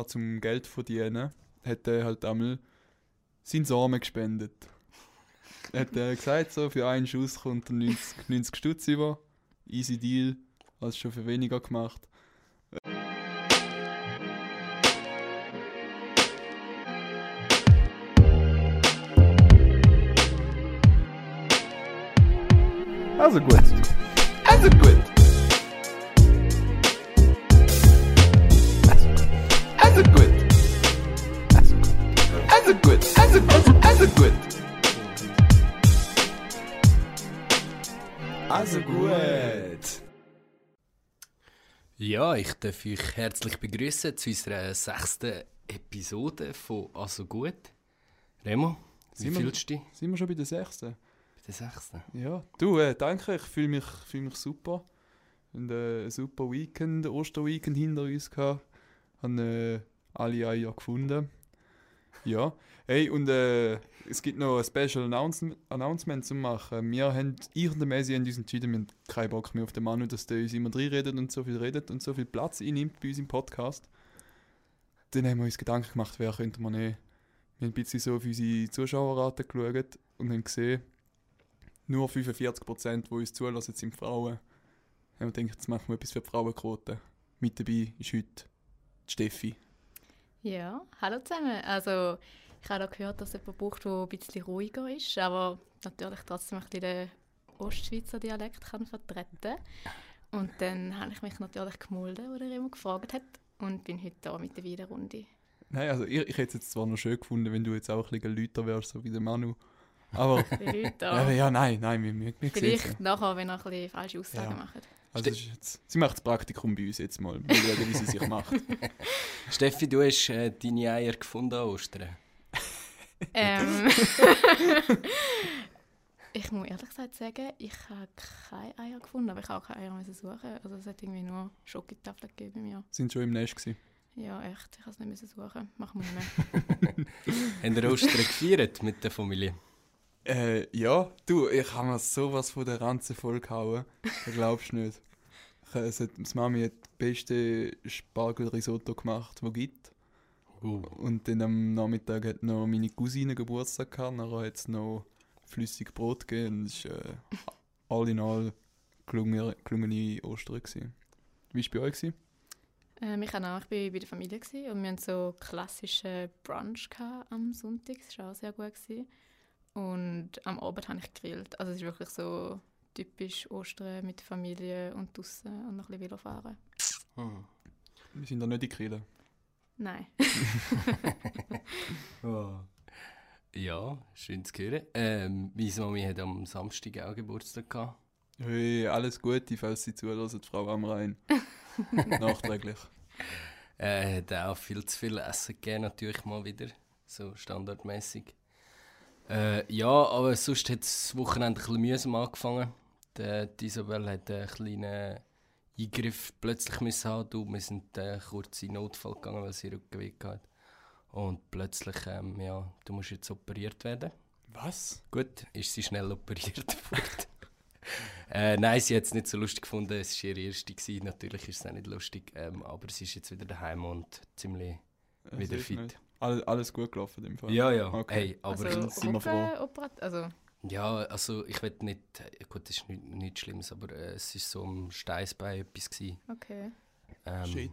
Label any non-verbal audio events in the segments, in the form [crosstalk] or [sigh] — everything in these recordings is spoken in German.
Partner zum Geld verdienen, hat er halt einmal seinen Samen gespendet. Er hat äh, gesagt, so, für einen Schuss kommt er 90, 90 Stutz über. Easy Deal, hast schon für weniger gemacht. Also gut. Also gut. Ich darf euch herzlich begrüßen zu unserer sechsten Episode von Also gut. Remo, wie Sind wir- fühlst du dich Sind wir schon bei der sechsten? bei der sechsten? Ja. Du, äh, danke, ich fühle mich, fühl mich super. Und, äh, ein super Weekend, Osterweekend hinter uns gehabt. Haben äh, alle Eier gefunden. Ja. Hey, und äh, es gibt noch ein Special Announcement, Announcement zu machen. Wir haben, Messi haben uns entschieden, wir haben keinen Bock mehr auf den Manu, dass der uns immer reinredet und so viel redet und so viel Platz einnimmt bei uns im Podcast. Dann haben wir uns Gedanken gemacht, wer könnte man nehmen. Wir haben ein bisschen so auf unsere Zuschauerrate geschaut und haben gesehen, nur 45%, die uns zulassen, sind Frauen. Haben wir gedacht, jetzt machen wir etwas für die Frauenquote. Mit dabei ist heute die Steffi. Ja, hallo zusammen. Also, ich habe auch gehört, dass es jemand braucht, der ein bisschen ruhiger ist, aber natürlich trotzdem ein bisschen den Ostschweizer Dialekt kann vertreten Und dann habe ich mich natürlich gemolden, als er immer gefragt hat und bin heute da mit der Wiederrunde. Nein, also ich, ich hätte es jetzt zwar noch schön gefunden, wenn du jetzt auch ein bisschen lauter wärst, so wie der Manu. Aber, [laughs] ja, ja, nein, nein, wir, wir, wir sehen Vielleicht nachher, wenn er ein bisschen falsche Aussagen Ja. macht. Also jetzt, sie macht das Praktikum bei uns jetzt mal. Mal schauen, wie sie sich macht. [laughs] Steffi, du hast äh, deine Eier gefunden an Ostern. Ähm, [laughs] ich muss ehrlich gesagt sagen, ich habe keine Eier gefunden, aber ich habe auch keine Eier müssen suchen. Also es hat irgendwie nur Schokotafeln gegeben bei mir. Sind schon im Nest gewesen. Ja, echt. Ich habe es nicht müssen suchen. Machen wir nicht mehr. [laughs] Haben ihr Ostern gefeiert mit der Familie? Äh, ja, du, ich habe mir sowas von der Ranze vollgehauen. Du glaubst nicht. Ich, es hat, das Mami hat das beste Spargelrisotto gemacht, das es gibt. Uh. Und dann am Nachmittag hat noch meine Cousine Geburtstag gehabt. Nachher hat es noch flüssig Brot gegeben. Und es war äh, all in all gelungene, gelungene Ostern. Gewesen. Wie war es bei euch? Gewesen? ähm, ich, auch, ich war bei der Familie gewesen und wir hatten so klassischen Brunch am Sonntag. Das war auch sehr gut. Gewesen. Und am Abend habe ich gegrillt. Also es ist wirklich so typisch Ostern mit der Familie und draußen und noch ein bisschen Velo fahren. Hm. Wir sind da nicht in Kille. Nein. [laughs] Oh. Ja, schön zu hören. Ähm, meine Mami hat am Samstag auch Geburtstag gehabt. Hey, alles Gute, falls Sie zuhören, Frau Amrein. [laughs] Nachträglich. Äh, hat auch viel zu viel Essen gegeben, natürlich mal wieder. So standardmäßig. Äh, ja, aber sonst hat das Wochenende ein bisschen mühsam angefangen. Die, die Isabel hat einen kleinen Eingriff plötzlich müssen haben. Du, wir sind äh, kurz in Notfall gegangen, weil sie Rückenweh hat. Und plötzlich, ähm, ja, du musst jetzt operiert werden. Was? Gut, ist sie schnell operiert [laughs] worden. äh, nein, sie hat es nicht so lustig gefunden. Es war ihre erste. Gewesen. Natürlich ist es auch nicht lustig. Ähm, aber sie ist jetzt wieder daheim und ziemlich Äh, wieder fit. Alles, alles gut gelaufen in dem Fall. Ja, ja. Okay. Hey, aber also, sind wir froh. Operat- also ja, also ich will nicht. Gut, das ist nichts nicht Schlimmes, aber äh, es war so am Steißbein etwas. Gewesen. okay. Ähm, Shit.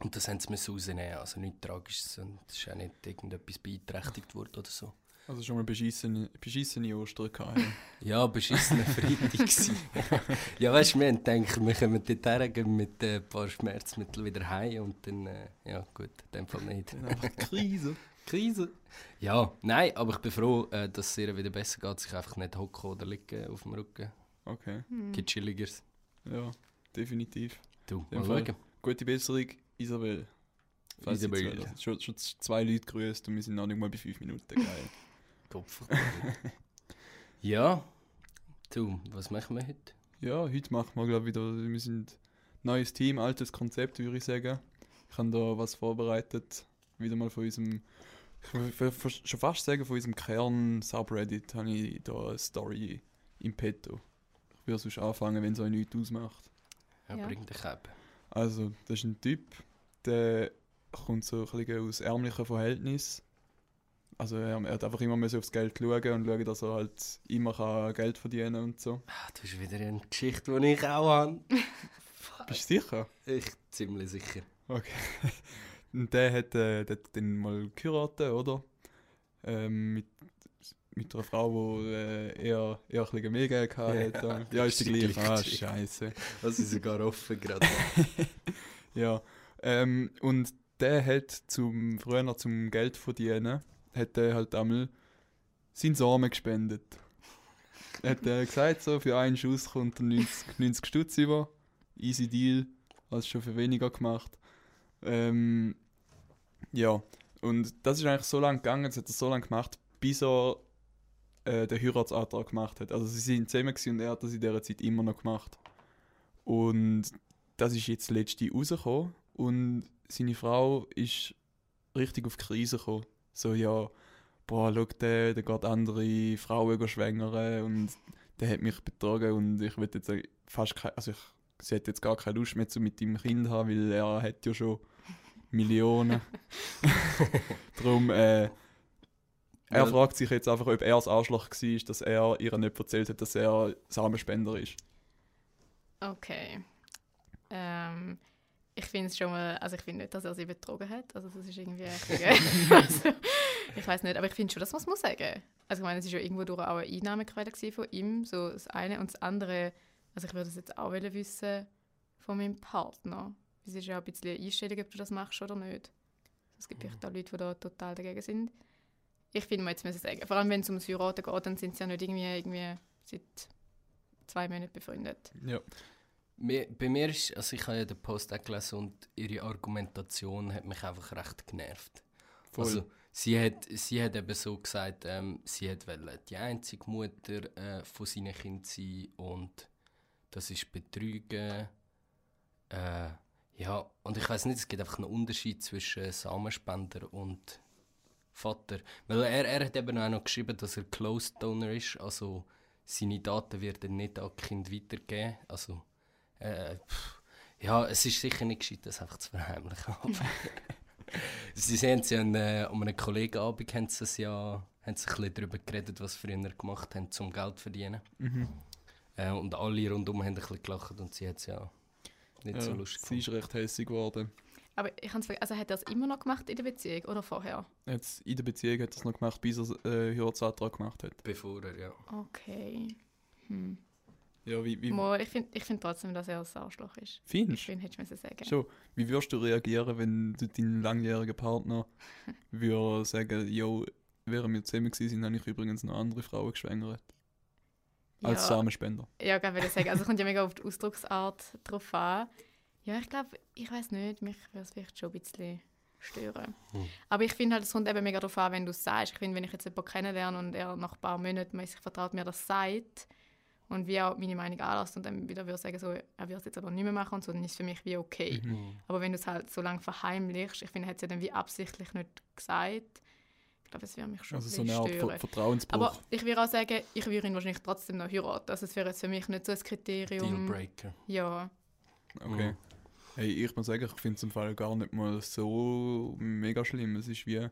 Und das haben sie müssen rausnehmen. Also nichts Tragisches. Und es ist auch nicht irgendetwas beeinträchtigt worden oder so. Also schon mal beschissene, beschissene Ostern gehabt. ja. [laughs] Ja, beschissener Freitag. [laughs] ja, weißt du, wir haben gedacht, wir kommen dort her, gehen mit äh, ein paar Schmerzmitteln wieder heim und dann, äh, ja gut, in dem Fall nicht. Dann einfach Krise. [laughs] Krise. Ja, nein, aber ich bin froh, äh, dass es ihr wieder besser geht, sich einfach nicht hocken oder liegen auf dem Rücken. Okay, Hm. Gibt chilligeres. ja, definitiv. Du, mal schauen. Gute Besserung, Isabel. Falls Isabel. zuhören. Schon, schon zwei Leute grüßt und wir sind noch nicht mal bei fünf Minuten. Geil. [laughs] Kopf. ja, du, was machen wir heute? ja, heute machen wir glaube wieder, wir sind neues Team, altes Konzept würde ich sagen. Ich habe da was vorbereitet, wieder mal von unserem, ich fast- schon fast sagen, von unserem Kern-Subreddit habe ich da eine Story im Petto. Ich würde sonst anfangen, wenn es euch nichts ausmacht. Ja, Ja. bring dich ab. Also, das ist ein Typ, der kommt so ein bisschen aus ärmlichen Verhältnissen. Also er, er hat einfach immer müssen aufs Geld schauen und schauen, dass er halt immer kann Geld verdienen und so. Ah, du hast wieder eine Geschichte, die ich auch habe. [laughs] Bist du sicher? Ich ziemlich sicher. Okay. Und der hat, äh, der hat dann mal geheiratet, oder? Ähm, mit, mit einer Frau, die äh, eher, eher ein bisschen mehr Geld hatte. Ja, [laughs] Ja, ist die gleiche. Ah, scheiße. Das ist sogar offen gerade. [laughs] Ja. Ähm, und der hat zum, früher zum Geld verdienen, hat er halt einmal seinen Samen gespendet. [laughs] hat er gesagt, so für einen Schuss kommt er 90, 90 Stutz über. Easy Deal, hast schon für weniger gemacht. Ähm, ja, und das ist eigentlich so lange gegangen, das hat er so lange gemacht, bis er äh, den Heiratsantrag gemacht hat. Also sie sind zusammen und er hat das in dieser Zeit immer noch gemacht. Und das ist jetzt letzte rausgekommen und seine Frau ist richtig auf die Krise gekommen. So, ja, boah, schau, der, der geht andere Frauen schwängern und der hat mich betrogen und ich will jetzt äh, fast keine, also ich, sie hat jetzt gar keine Lust mehr zu mit dem Kind haben, weil er hat ja schon Millionen. [laughs] Darum, äh, er fragt sich jetzt einfach, ob er das Arschloch war, dass er ihr nicht erzählt hat, dass er Samenspender ist. Okay. Ähm, ich finde es schon mal, also ich finde nicht, dass er sie betrogen hat. Also das ist irgendwie [laughs] also, Ich weiß nicht, aber ich finde schon, dass man es muss sagen. Also ich meine, es ist ja irgendwo durch auch eine Einnahmequelle gewesen von ihm, so das eine und das andere. Also ich würde es jetzt auch wissen von meinem Partner. Es ist ja auch ein bisschen eine Einstellung, ob du das machst oder nicht. Es gibt vielleicht auch Leute, die da total dagegen sind. Ich finde, man jetzt müssen sagen, vor allem wenn es ums Heiraten geht, dann sind sie ja nicht irgendwie, irgendwie seit zwei Monaten befreundet. Ja. Bei mir ist, also ich habe ja den Post auch gelesen und ihre Argumentation hat mich einfach recht genervt. Voll. Also sie hat, sie hat eben so gesagt, ähm, sie hat wollen die einzige Mutter äh, von seinen Kindern sein und das ist Betrügen. Äh, ja, und ich weiß nicht, es gibt einfach einen Unterschied zwischen Samenspender und Vater. Weil er, er hat eben auch noch geschrieben, dass er Closed Donor ist, also seine Daten wird er nicht an Kinder weitergeben. Also, äh, ja, es ist sicher nicht gescheit, das einfach zu verheimlichen. [laughs] Sie sehen es ja an, äh, an einem Kollegenabend, haben sie es ja haben sie ein bisschen darüber geredet, was sie früher gemacht haben, um Geld zu verdienen. Mhm. Äh, und alle rundum haben ein bisschen gelacht und sie hat es ja nicht Ja, so lustig sie ist recht hässlich geworden. Aber ich ver- also hat er es immer noch gemacht in der Beziehung oder vorher? Jetzt in der Beziehung hat er es noch gemacht, bis er äh, Heiratsantrag gemacht hat. Bevor er, ja. Okay. Hm. Ja, wie, wie Mo, ich finde ich find trotzdem, dass er ein Arschloch ist. Ich findest finde, hättest du sagen. Schon. Wie würdest du reagieren, wenn du deinen langjährigen Partner [laughs] würde sagen, jo, während wir zusammen gewesen habe ich übrigens noch andere Frauen geschwängert. Als ja, Samenspender. ja, ich würde sagen, also es [laughs] kommt ja mega auf die Ausdrucksart drauf an. Ja, ich glaube, ich weiß nicht, mich würde es vielleicht schon ein bisschen stören. Hm. Aber ich finde halt, es kommt eben mega darauf an, wenn du es sagst. Ich finde, wenn ich jetzt jemanden kennenlerne und er nach ein paar Monaten mäßig vertraut mir das sagt und wie auch meine Meinung anlässt und dann wieder würde sagen, so, er wird es jetzt aber nicht mehr machen und so, dann ist es für mich wie okay. Mhm. Aber wenn du es halt so lange verheimlichst, ich finde, er hat es ja dann wie absichtlich nicht gesagt. Glaube, es würde mich schon Also ein so eine Art stören. Ver Vertrauensbruch. Aber ich würde auch sagen, ich würde ihn wahrscheinlich trotzdem noch heiraten. Also es wäre jetzt für mich nicht so ein Kriterium. Dealbreaker. Ja, okay. Mhm. Hey, ich muss sagen, ich finde es im Fall gar nicht mal so mega schlimm. Es ist wie,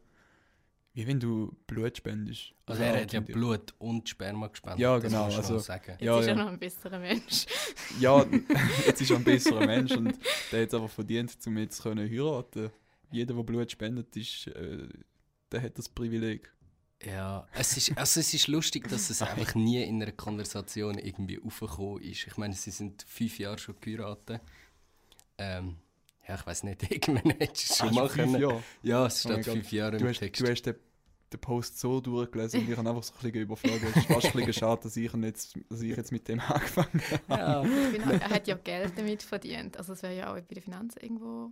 wie wenn du Blut spendest. Also er hat ja. Blut und Sperma gespendet. Ja, das genau, man also- sagen. jetzt Ja, ist er ja. noch ein besserer Mensch. [laughs] Ja, jetzt ist er ein besserer Mensch und der hat es aber verdient, um jetzt zu können heiraten. Jeder, der Blut spendet, ist, äh, der hat das Privileg. Ja, es ist, also es ist lustig, dass es einfach nie in einer Konversation irgendwie aufgekommen ist. Ich meine, sie sind fünf Jahre schon geheiratet. Ähm, ja, ich weiß nicht, [laughs] irgendwann hättest du es schon Ah, mal fünf können. Jahre. Ja, es Oh steht Gott. fünf Jahre Du im hast, Text. du hast den, den Post so durchgelesen und ich habe einfach so ein bisschen überflogen. Es ist fast ein bisschen schade, dass ich, jetzt, dass ich jetzt mit dem [laughs] angefangen habe. ja. Ich finde auch, er hat ja Geld damit verdient. Also es wäre ja auch bei den Finanzen irgendwo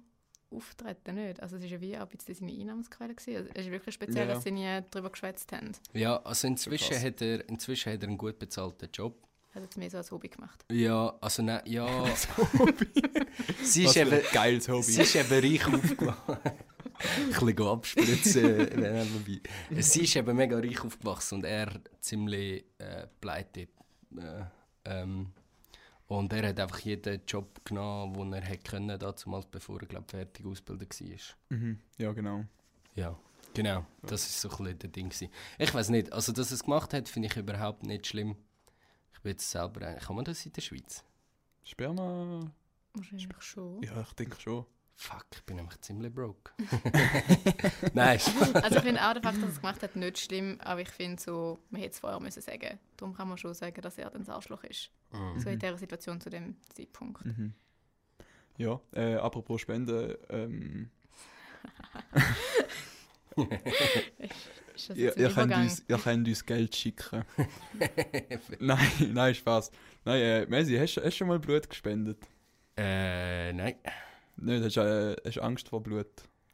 auftreten, nicht? Also es ist ja wie auch ein bisschen seine Einnahmensquelle gewesen. Also es ist wirklich speziell, Ja. dass sie nie darüber geschwätzt haben. ja, also inzwischen krass. hat, er, inzwischen hat er einen gut bezahlten Job. Er hat es mehr so als Hobby gemacht. Ja, also nein, ja. [laughs] sie, Was ist für eben, ein geiles sie Hobby. ist eben reich aufgewachsen. [laughs] ein bisschen abspritzen. Sie ist eben mega reich aufgewachsen und er ziemlich äh, pleite. Äh, ähm, Und er hat einfach jeden Job genommen, den er hätte können, damals, bevor er glaub, fertig ausgebildet war. Mhm. Ja, genau. Ja, genau. Das ist so ein bisschen der Ding. gewesen. Ich weiß nicht, also dass er es gemacht hat, finde ich überhaupt nicht schlimm. Ich bin jetzt selber eigentlich. Kann man das in der Schweiz? Sperma. Wahrscheinlich schon. Ja, ich denke schon. Fuck, ich bin nämlich ziemlich broke. [laughs] Nein, Also ich finde auch den Fakt, dass er es gemacht hat, nicht schlimm, aber ich finde so, man hätte es vorher müssen sagen. Darum kann man schon sagen, dass er dann das Arschloch ist. Mhm. So in dieser Situation zu dem Zeitpunkt. Mhm. Ja, äh, apropos Spenden, ähm, ihr, ihr, könnt uns, ihr könnt uns Geld schicken. [laughs] nein, nein, Spaß. Nein, äh, Messi, hast, du- hast du schon mal Blut gespendet? äh, nein. Hast du äh, hast du Angst vor Blut?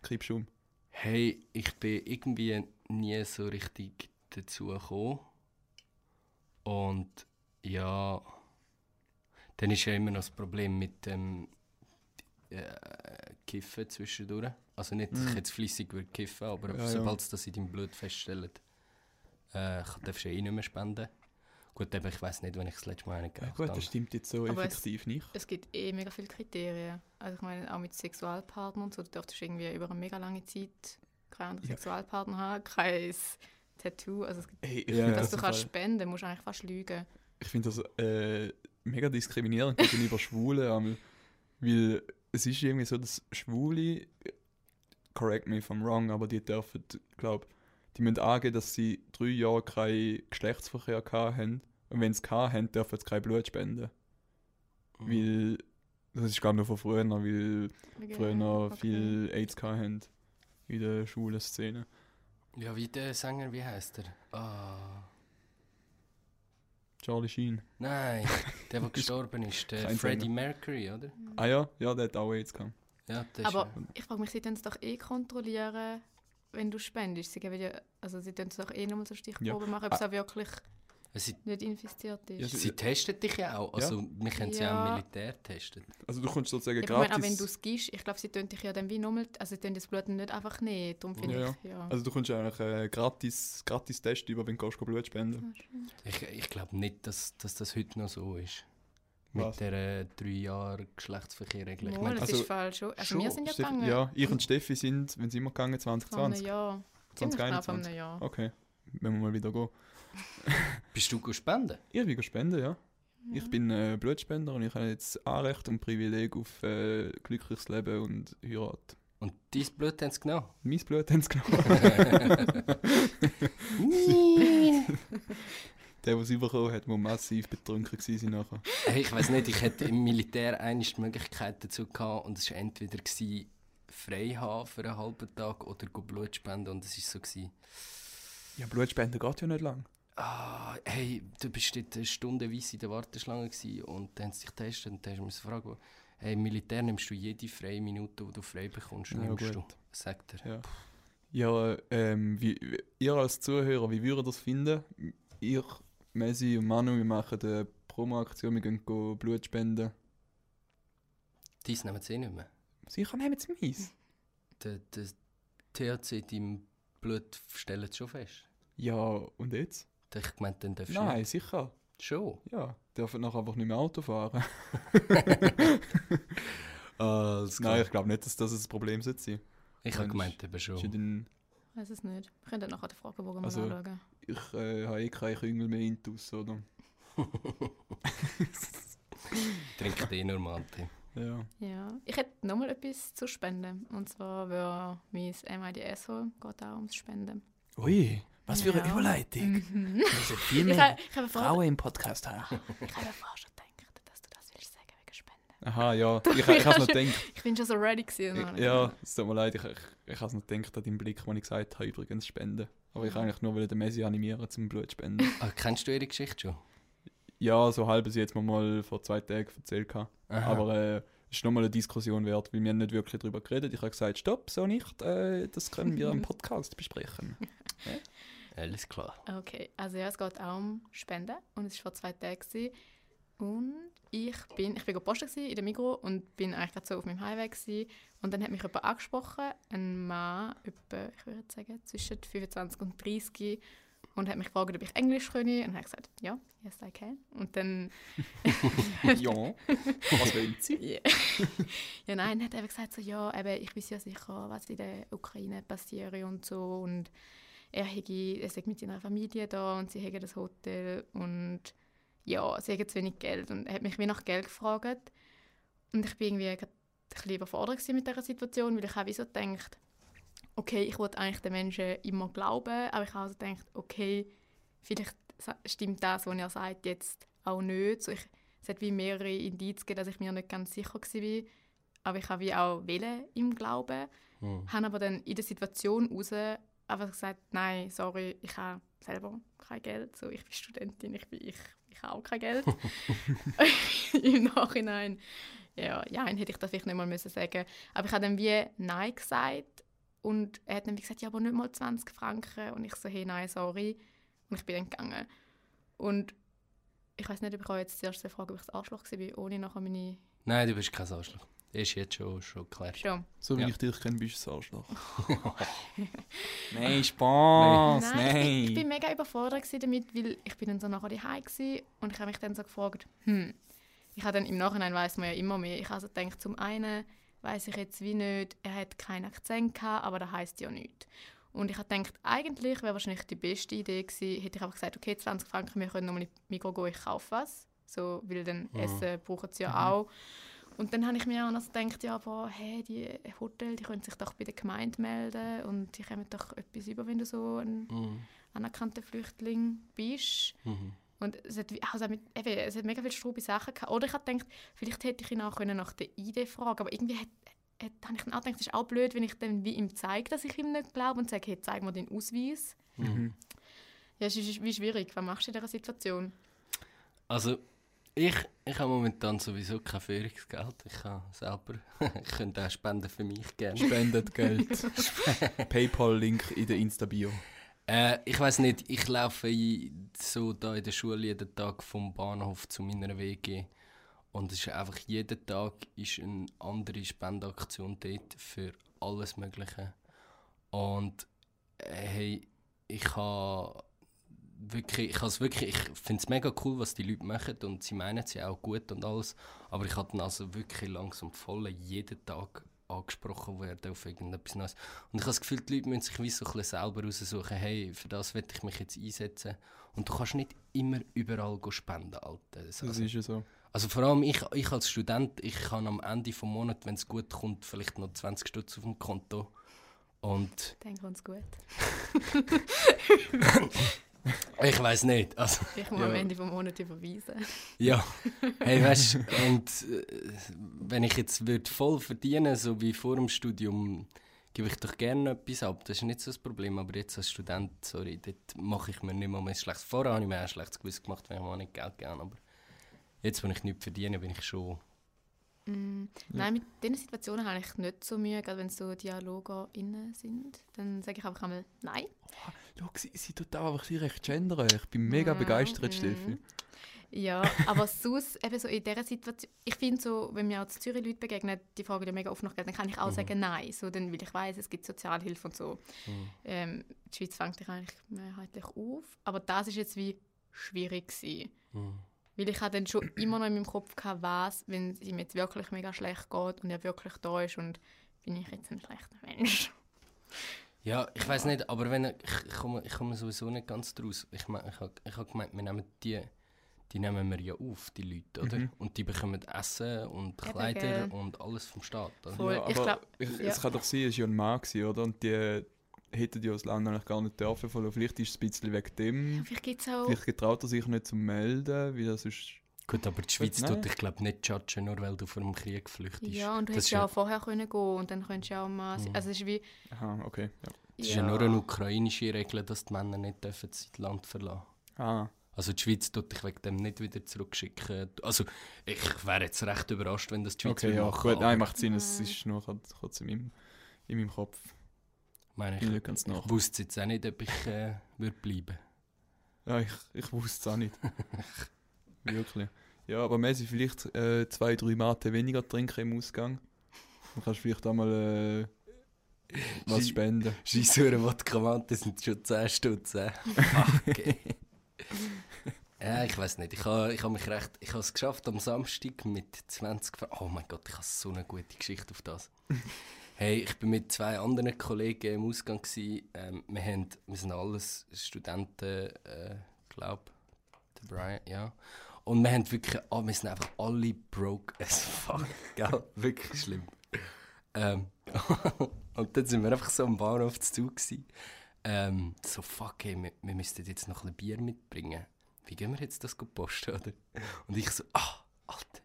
Kippst du um? Hey, ich bin irgendwie nie so richtig dazu gekommen. Und ja, dann ist ja immer noch das Problem mit dem äh, Kiffen zwischendurch. Also nicht, dass ich Mhm. jetzt flüssig würde kiffen, aber Ja, ja. sobald sie das in deinem Blut feststellen, äh, darfst du eh nicht mehr spenden. Gut, eben, ich weiß nicht, wenn ich das letzte Mal einen Ja, geraucht gut, habe. das stimmt jetzt so Aber es- effektiv nicht. Es gibt eh mega viele Kriterien. Also ich meine, auch mit Sexualpartnern und so, du darfst irgendwie über eine mega lange Zeit keinen anderen Ja. Sexualpartner haben, kein Tattoo. Also es gibt, Hey, ich Ja, finde ja. dass das, du kannst spenden, musst du eigentlich fast lügen. ich find das äh, mega diskriminierend gegenüber [laughs] Schwulen. Weil es ist irgendwie so, dass Schwule, correct me if I'm wrong, aber die dürfen, glaube die müssen angeben, dass sie drei Jahre keinen Geschlechtsverkehr gehabt haben. Und wenn sie gehabt haben, dürfen sie kein Blut spenden. Mhm. Weil, das ist glaube ich noch von früher, weil Wegen- früher noch okay. viel AIDS gehabt haben. In der schwulen Szene. Ja, wie der Sänger, wie heißt er? Ah. Charlie Sheen. Nein, der, der [laughs] gestorben ist, der Kein Freddie Sänger. Mercury, oder? Ah ja, ja, der hat auch AIDS gehabt. Ja, der Aber ist, ich frage mich, sie tun es doch eh kontrollieren, wenn du spendest. Sie geben ja, also sie tun es doch eh nochmal so Stichproben machen, ob es Ah. auch wirklich sie, nicht infiziert ist. Ja, sie testen dich ja auch. Also, wir können sie auch Ja. im Militär testen. Also du kommst sozusagen ich meine, gratis... auch wenn du es gibst, ich glaube, sie tun dich ja dann wie nochmal, also sie tun das Blut nicht einfach nehmen. Darum finde Ja, ich, ja. Also du kommst eigentlich äh, gratis, gratis Test über, wenn du Blut spenden. Ich, ich glaube nicht, dass, dass das heute noch so ist. Was? Mit der drei Jahre Mal, meine, das also- ist falsch. Also schon. wir sind ja Steffi, gegangen. ja, ich und Steffi sind, wenn sie immer gegangen, Vor einem 2020. Jahr. Ziemlich genau vor 2021. einem Jahr. Okay, wenn wir mal wieder gehen. [laughs] bist du spenden? Ich will spenden, ja. Ich bin äh, Blutspender und ich habe jetzt Anrecht und Privileg auf äh, glückliches Leben und Heirat. Und dein Blut haben sie genommen? Mein Blut haben sie genommen. [laughs] [laughs] Der, der es bekommen hat, muss massiv betrunken sein nachher. Hey, ich weiß nicht, ich hätte im Militär eine die Möglichkeit dazu gehabt und es war entweder gewesen, frei haben für einen halben Tag oder go Blut spenden und es war so gewesen, Ja, Blutspenden geht ja nicht lang. ah, hey, du bist dort stundenweise in der Warteschlange gewesen und dann haben sie dich getestet und dann hast du mich gefragt, hey, im Militär nimmst du jede freie Minute, die du frei bekommst, Ja, nimmst gut. du. Sagt er. Ja, ja ähm, wie, wie, ihr als Zuhörer, wie würdet ihr das finden? Ich, Messi und Manu, wir machen eine Promo-Aktion, wir gehen go Blut spenden. Dies nehmen sie eh nicht mehr. Sicher nehmen sie meins. Der, der THC in deinem Blut stellt es schon fest. Ja, und jetzt? Ich meinte, dann darfst du Nein, nicht. sicher. Schon. Ja, dürfen nachher einfach nicht mehr Auto fahren. [laughs] Alles Nein, ich glaube nicht, dass das ein Problem sein sollte. Ich habe gemeint, eben schon. Ich weiß es nicht. Wir können dann nachher den Fragebogen mal Also- anschauen. Ich äh, habe eh keine Küngel mehr intus, oder? [laughs] Trinkt eh normal. Tim. Ja. Ja. Ich hätte nochmal etwas zu spenden. Und zwar wäre mein MIDS holen. Geht auch ums Spenden. Ui, was für eine Ja. Überleitung. Mhm. Wir sollten viel Ich mehr Frauen im Podcast haben. ich habe vorher schon gedacht, dass du das willst sagen wegen Spenden. Aha, ja. [laughs] Ich, ich, ich habe noch gedacht. Ich bin schon so ready gewesen. dann- Ja, es tut mir leid, ich, ich, ich habe es noch gedacht an deinen Blick, als ich gesagt habe, übrigens spenden. Aber ich eigentlich nur will den Messi animieren zum Blutspenden. Ah, kennst du ihre Geschichte schon? ja, so halb sie jetzt mal vor zwei Tagen erzählt. Aha. Aber äh, es ist nochmal eine Diskussion wert, weil wir haben nicht wirklich darüber geredet. Ich habe gesagt, stopp, so nicht. Äh, das können wir im [laughs] Podcast besprechen. [laughs] Alles klar. Okay, also ja, es geht auch um Spenden und es war vor zwei Tagen. Und ich bin, ich bin gepostet in der Migro und bin eigentlich gerade so auf meinem Highway gewesen. und dann hat mich jemand angesprochen, ein Mann, etwa, ich würde sagen, zwischen 25 und 30 und hat mich gefragt, ob ich Englisch könne. Und habe gesagt, ja, yes I can. Und dann... [laughs] ja, was wollen Sie? [laughs] Ja. nein, hat er gesagt, so, ja, eben, ich weiß ja sicher, was in der Ukraine passiert und so. Und er, hätte, er sei mit seiner Familie da und sie hätten das Hotel und ja, sie haben zu wenig Geld. Und hat mich wie nach Geld gefragt. Und ich bin irgendwie ein bisschen überfordert mit dieser Situation, weil ich auch wie so gedacht, okay, ich wollte eigentlich den Menschen immer glauben, aber ich habe also gedacht, okay, vielleicht stimmt das, was er sagt, jetzt auch nicht. So, ich, es hat wie mehrere Indizien gegeben, dass ich mir nicht ganz sicher war. Aber ich habe wie auch Wille im Glauben. Mhm. Habe aber dann in der Situation raus einfach gesagt, nein, sorry, ich habe selber kein Geld. So, ich bin Studentin, ich, bin, ich, ich habe auch kein Geld. [laughs] Im Nachhinein, ja, ja, hätte ich das vielleicht nicht mal müssen sagen Aber ich habe dann wie Nein gesagt und er hat dann wie gesagt, ja, aber nicht mal 20 Franken. Und ich so, hey, nein, sorry. Und ich bin dann gegangen. Und ich weiß nicht, ob ich euch jetzt zuerst fragen, ob ich das Arschloch war, ohne nachher meine... Nein, du bist kein Arschloch. Ist jetzt schon, schon klar. Schon. So wie Ja. ich dich kenne, bist du ein Arschloch. [laughs] nein, Spaß, Nein, nein. Ich, bin, ich bin mega überfordert damit, weil ich bin dann so nachher daheim und ich habe mich dann so gefragt, hm, ich habe dann im Nachhinein weiß man ja immer mehr. Ich habe also gedacht, zum einen weiß ich jetzt wie nicht, er hat keinen Akzent gehabt, aber das heißt ja nichts. Und ich habe gedacht, eigentlich wäre wahrscheinlich die beste Idee gewesen, hätte ich einfach gesagt, okay, 20 Franken, wir können nochmal in Mikro gehen, ich kaufe was. So, weil dann Mhm. Essen brauchen sie ja Mhm. auch. Und dann habe ich mir auch noch gedacht, ja, aber hey, die Hotel, die können sich doch bei der Gemeinde melden und die kommen doch etwas über, wenn du so ein Mhm. anerkannter Flüchtling bist. Mhm. Und es hat, also mit, eben, es hat mega viele strube Sachen gehabt. Oder ich habe gedacht, vielleicht hätte ich ihn auch können nach der ID fragen aber irgendwie hat, hat, habe ich dann auch gedacht, es ist auch blöd, wenn ich dann wie ihm zeige, dass ich ihm nicht glaube und sage, hey, zeig mir den Ausweis. Mhm. Ja, es ist wie schwierig. Was machst du in dieser Situation? Also, ich, ich habe momentan sowieso kein Führungsgeld. Ich kann selber, [laughs] ich könnte auch Spenden für mich gerne. Spendet Geld. [laughs] Paypal-Link in der Insta-Bio. Äh, ich weiß nicht, ich laufe so da in der Schule jeden Tag vom Bahnhof zu meiner WG und es ist einfach jeden Tag ist eine andere Spendeaktion dort für alles Mögliche und äh, hey, ich habe wirklich, ich has wirklich, ich finde es mega cool, was die Leute machen und sie meinen es ja auch gut und alles, aber ich hatte also wirklich langsam voll jeden Tag angesprochen werden auf irgendetwas Neues. Und ich habe das Gefühl, die Leute müssen sich wie so ein bisschen selber raussuchen, hey, für das will ich mich jetzt einsetzen. Und du kannst nicht immer überall go spenden, Alter. Das Also, ist ja so. also vor allem ich, ich als Student, ich kann am Ende des Monats, wenn es gut kommt, vielleicht noch 20 Stutz auf dem Konto. Und Denke uns gut. [laughs] [laughs] ich weiß nicht, also Ich muss Ja. am Ende des Monats überweisen. Ja, [laughs] hey, weißt und äh, wenn ich jetzt würd voll verdienen, so wie vor dem Studium, gebe ich doch gerne etwas ab. Das ist nicht so das Problem. Aber jetzt als Student, sorry, dort mache ich mir nicht mal mehr schlecht. Vorher habe ich mir auch ein schlechtes Gewissen gemacht, wenn ich mal nicht Geld gegeben Aber jetzt, wenn ich nichts verdiene, bin ich schon. Mm, Nein, mit diesen Situationen habe ich nicht so Mühe, gerade wenn so Dialoge innen sind. Dann sage ich einfach einmal Nein. Schau, sie, sie tut auch einfach sie recht gendern. Ich bin mega Mhm, begeistert, mhm. Steffi. Ja, aber sonst, eben so in dieser Situation, ich finde so, wenn mir auch zu Zürich Leute begegnen, die fragen ja mega oft nach Geld, dann kann ich auch Mhm. sagen Nein, so, dann, weil ich weiß es gibt Sozialhilfe und so. Mhm. Ähm, die Schweiz fängt dich eigentlich mehrheitlich auf, aber das ist jetzt wie schwierig gewesen. Mhm. Weil ich hatte dann schon immer noch in meinem Kopf gehabt, was, wenn es ihm jetzt wirklich mega schlecht geht und er wirklich da ist und bin ich jetzt ein schlechter Mensch. Ja, ich weiß nicht, aber wenn ich, ich, komme, ich komme sowieso nicht ganz draus. Ich, mein, ich habe ich hab gemeint, wir nehmen die, die nehmen wir ja auf, die Leute, oder? Mhm. Und die bekommen Essen und Kleider gell. und alles vom Staat. Oder? Voll. Ja, ich aber glaub- ich, ja. es kann doch sein, es war ja ein Mann, oder? Und die hätten ja das Land eigentlich gar nicht dürfen. Vielleicht ist es ein bisschen wegen dem. Vielleicht gibt es auch... Vielleicht getraut er sich nicht zu melden, weil das ist... Gut, aber die Schweiz Nein. tut dich glaube nicht judgen, nur weil du vor dem Krieg flüchtest. Ja, und du das hättest ja ja, auch vorher können gehen und dann könntest du ja auch mal... Mhm. Also es ist wie... Aha, okay. Ja. das ist ja nur eine ukrainische Regel, dass die Männer nicht dürfen das Land verlassen Ah, Also die Schweiz tut dich wegen dem nicht wieder zurückschicken. Also ich wäre jetzt recht überrascht, wenn das die Schweiz okay, würde ja. machen Gut, nein, macht Sinn. Es ist nur kurz in meinem, in meinem Kopf. Meine, ich, nicht ganz nach. ich wusste jetzt auch nicht, ob ich äh, würde bleiben Ja, ich, ich wusste es auch nicht. [laughs] Wirklich. Ja, aber Messi, vielleicht äh, zwei, drei Mate weniger trinken im Ausgang. Dann kannst du vielleicht auch mal äh, Was spenden. Scheissure Wodka-Mante sind schon 10 Stutz. äh. Ey. [laughs] Ja, ich weiß nicht. Ich habe ich ha mich recht. Ich habe es geschafft am Samstag mit 20 Franken. Oh mein Gott, ich habe so eine gute Geschichte auf das. Hey, ich bin mit zwei anderen Kollegen im Ausgang. Gewesen. Ähm, wir, haben, wir sind alles Studenten, äh, glaube der Brian, ja. Und wir haben wirklich, ah, wir sind einfach alle broke as fuck, [laughs] gell? Wirklich schlimm. Ähm, [laughs] und dann sind wir einfach so am Bahnhof zu gewesen. Ähm, so, fuck, ey, wir, wir müssten jetzt noch ein Bier mitbringen. Wie gehen wir jetzt das posten, oder? Und ich so, ah, Alter,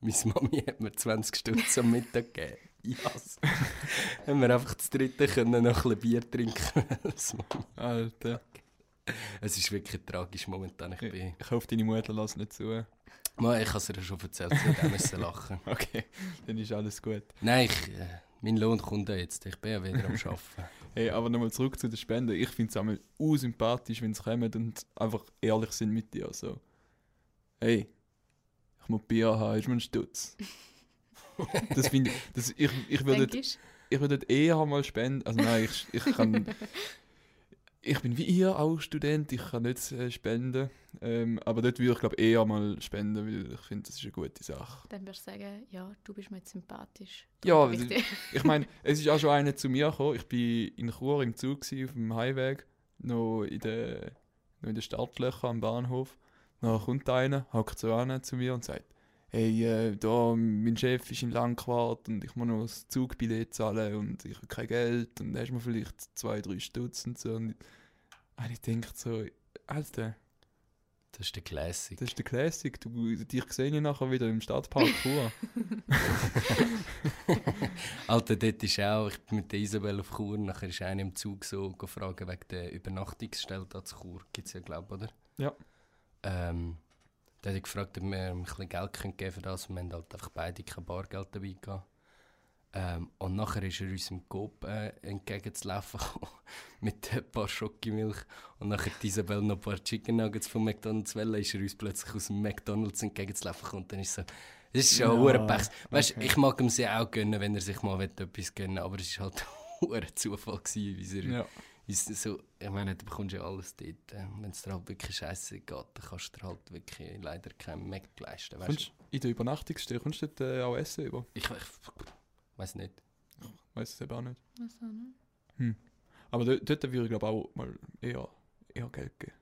meine Mami hat mir 20 Stutz am Mittag gegeben. Yes. [laughs] haben wir einfach das dritte können noch ein Bier trinken. [laughs] Alter. es ist wirklich tragisch momentan. Ich, bin, Ich hoffe, deine Mutter lässt nicht zu. Mal, ich habe es ihr schon erzählt, sie müssen lachen. [laughs] Okay, dann ist alles gut. Nein, ich, äh, mein Lohn kommt ja jetzt. Ich bin ja wieder am Arbeiten. Hey, aber nochmal zurück zu den Spenden. Ich finde es einmal unsympathisch, wenn sie kommen und einfach ehrlich sind mit dir. So, hey, ich muss Bier haben, ist mir ein Stutz. [laughs] das finde ich, das, ich, ich würde ich würde eher mal spenden. Also nein, ich, ich kann. [laughs] Ich bin wie ihr auch Student, ich kann nicht äh, spenden. Ähm, aber dort würde ich glaube eher mal spenden, weil ich finde, das ist eine gute Sache. Dann wirst du sagen, ja, du bist mir jetzt sympathisch. Ja, Darum gebe ich Ich meine, [laughs] es ist auch schon einer zu mir gekommen. Ich bin in Chur im Zug gewesen, auf dem Highweg, noch in den, noch in den Startlöchern am Bahnhof. Dann kommt einer, hockt so an zu mir und sagt, hey, äh, da, mein Chef ist in Langquart und ich muss noch das Zugbillett zahlen und ich habe kein Geld und hast mir vielleicht zwei, drei Stutz und so. Und ich denke so, Alter, Das ist der Classic. das ist der Classic, du, dich sehe ich nachher wieder im Stadtpark Chur. [laughs] Alter, dort ist auch, ich bin mit der Isabel auf Chur, nachher ist einer im Zug so gefragt wegen der Übernachtungsstelle da zu Chur. Gibt es ja, glaube ich, oder? Ja. Ähm, der hat gefragt, ob wir ihm ein bisschen Geld können geben für das und wir haben halt einfach beide kein Bargeld dabei gehabt. Ähm, und nachher ist er uns im Coop äh, entgegenzulaufen [laughs] mit ein paar Schokimilch und nachher hat Isabel noch ein paar Chicken Nuggets von McDonalds wollen, ist er uns plötzlich aus dem McDonalds entgegenzulaufen und dann ist so, das ist schon Ja, ja, Pech. Weißt, okay. ich mag ihm sie auch gönnen, wenn er sich mal will, etwas gönnen aber es war halt [laughs] ein Zufall, gewesen, wie er ja. Ist so, ich meine, du bekommst ja alles dort. Äh, Wenn es dir halt wirklich scheiße geht, dann kannst du dir halt wirklich leider keinen Mac leisten. Weißt? Kommst, in der Übernachtungsstelle kommst du dort äh, auch essen über? Ich, ich weiß nicht. Weiß es eben auch nicht. Also, ne? Aber dort, dort würde ich glaube auch mal eher, eher Geld geben.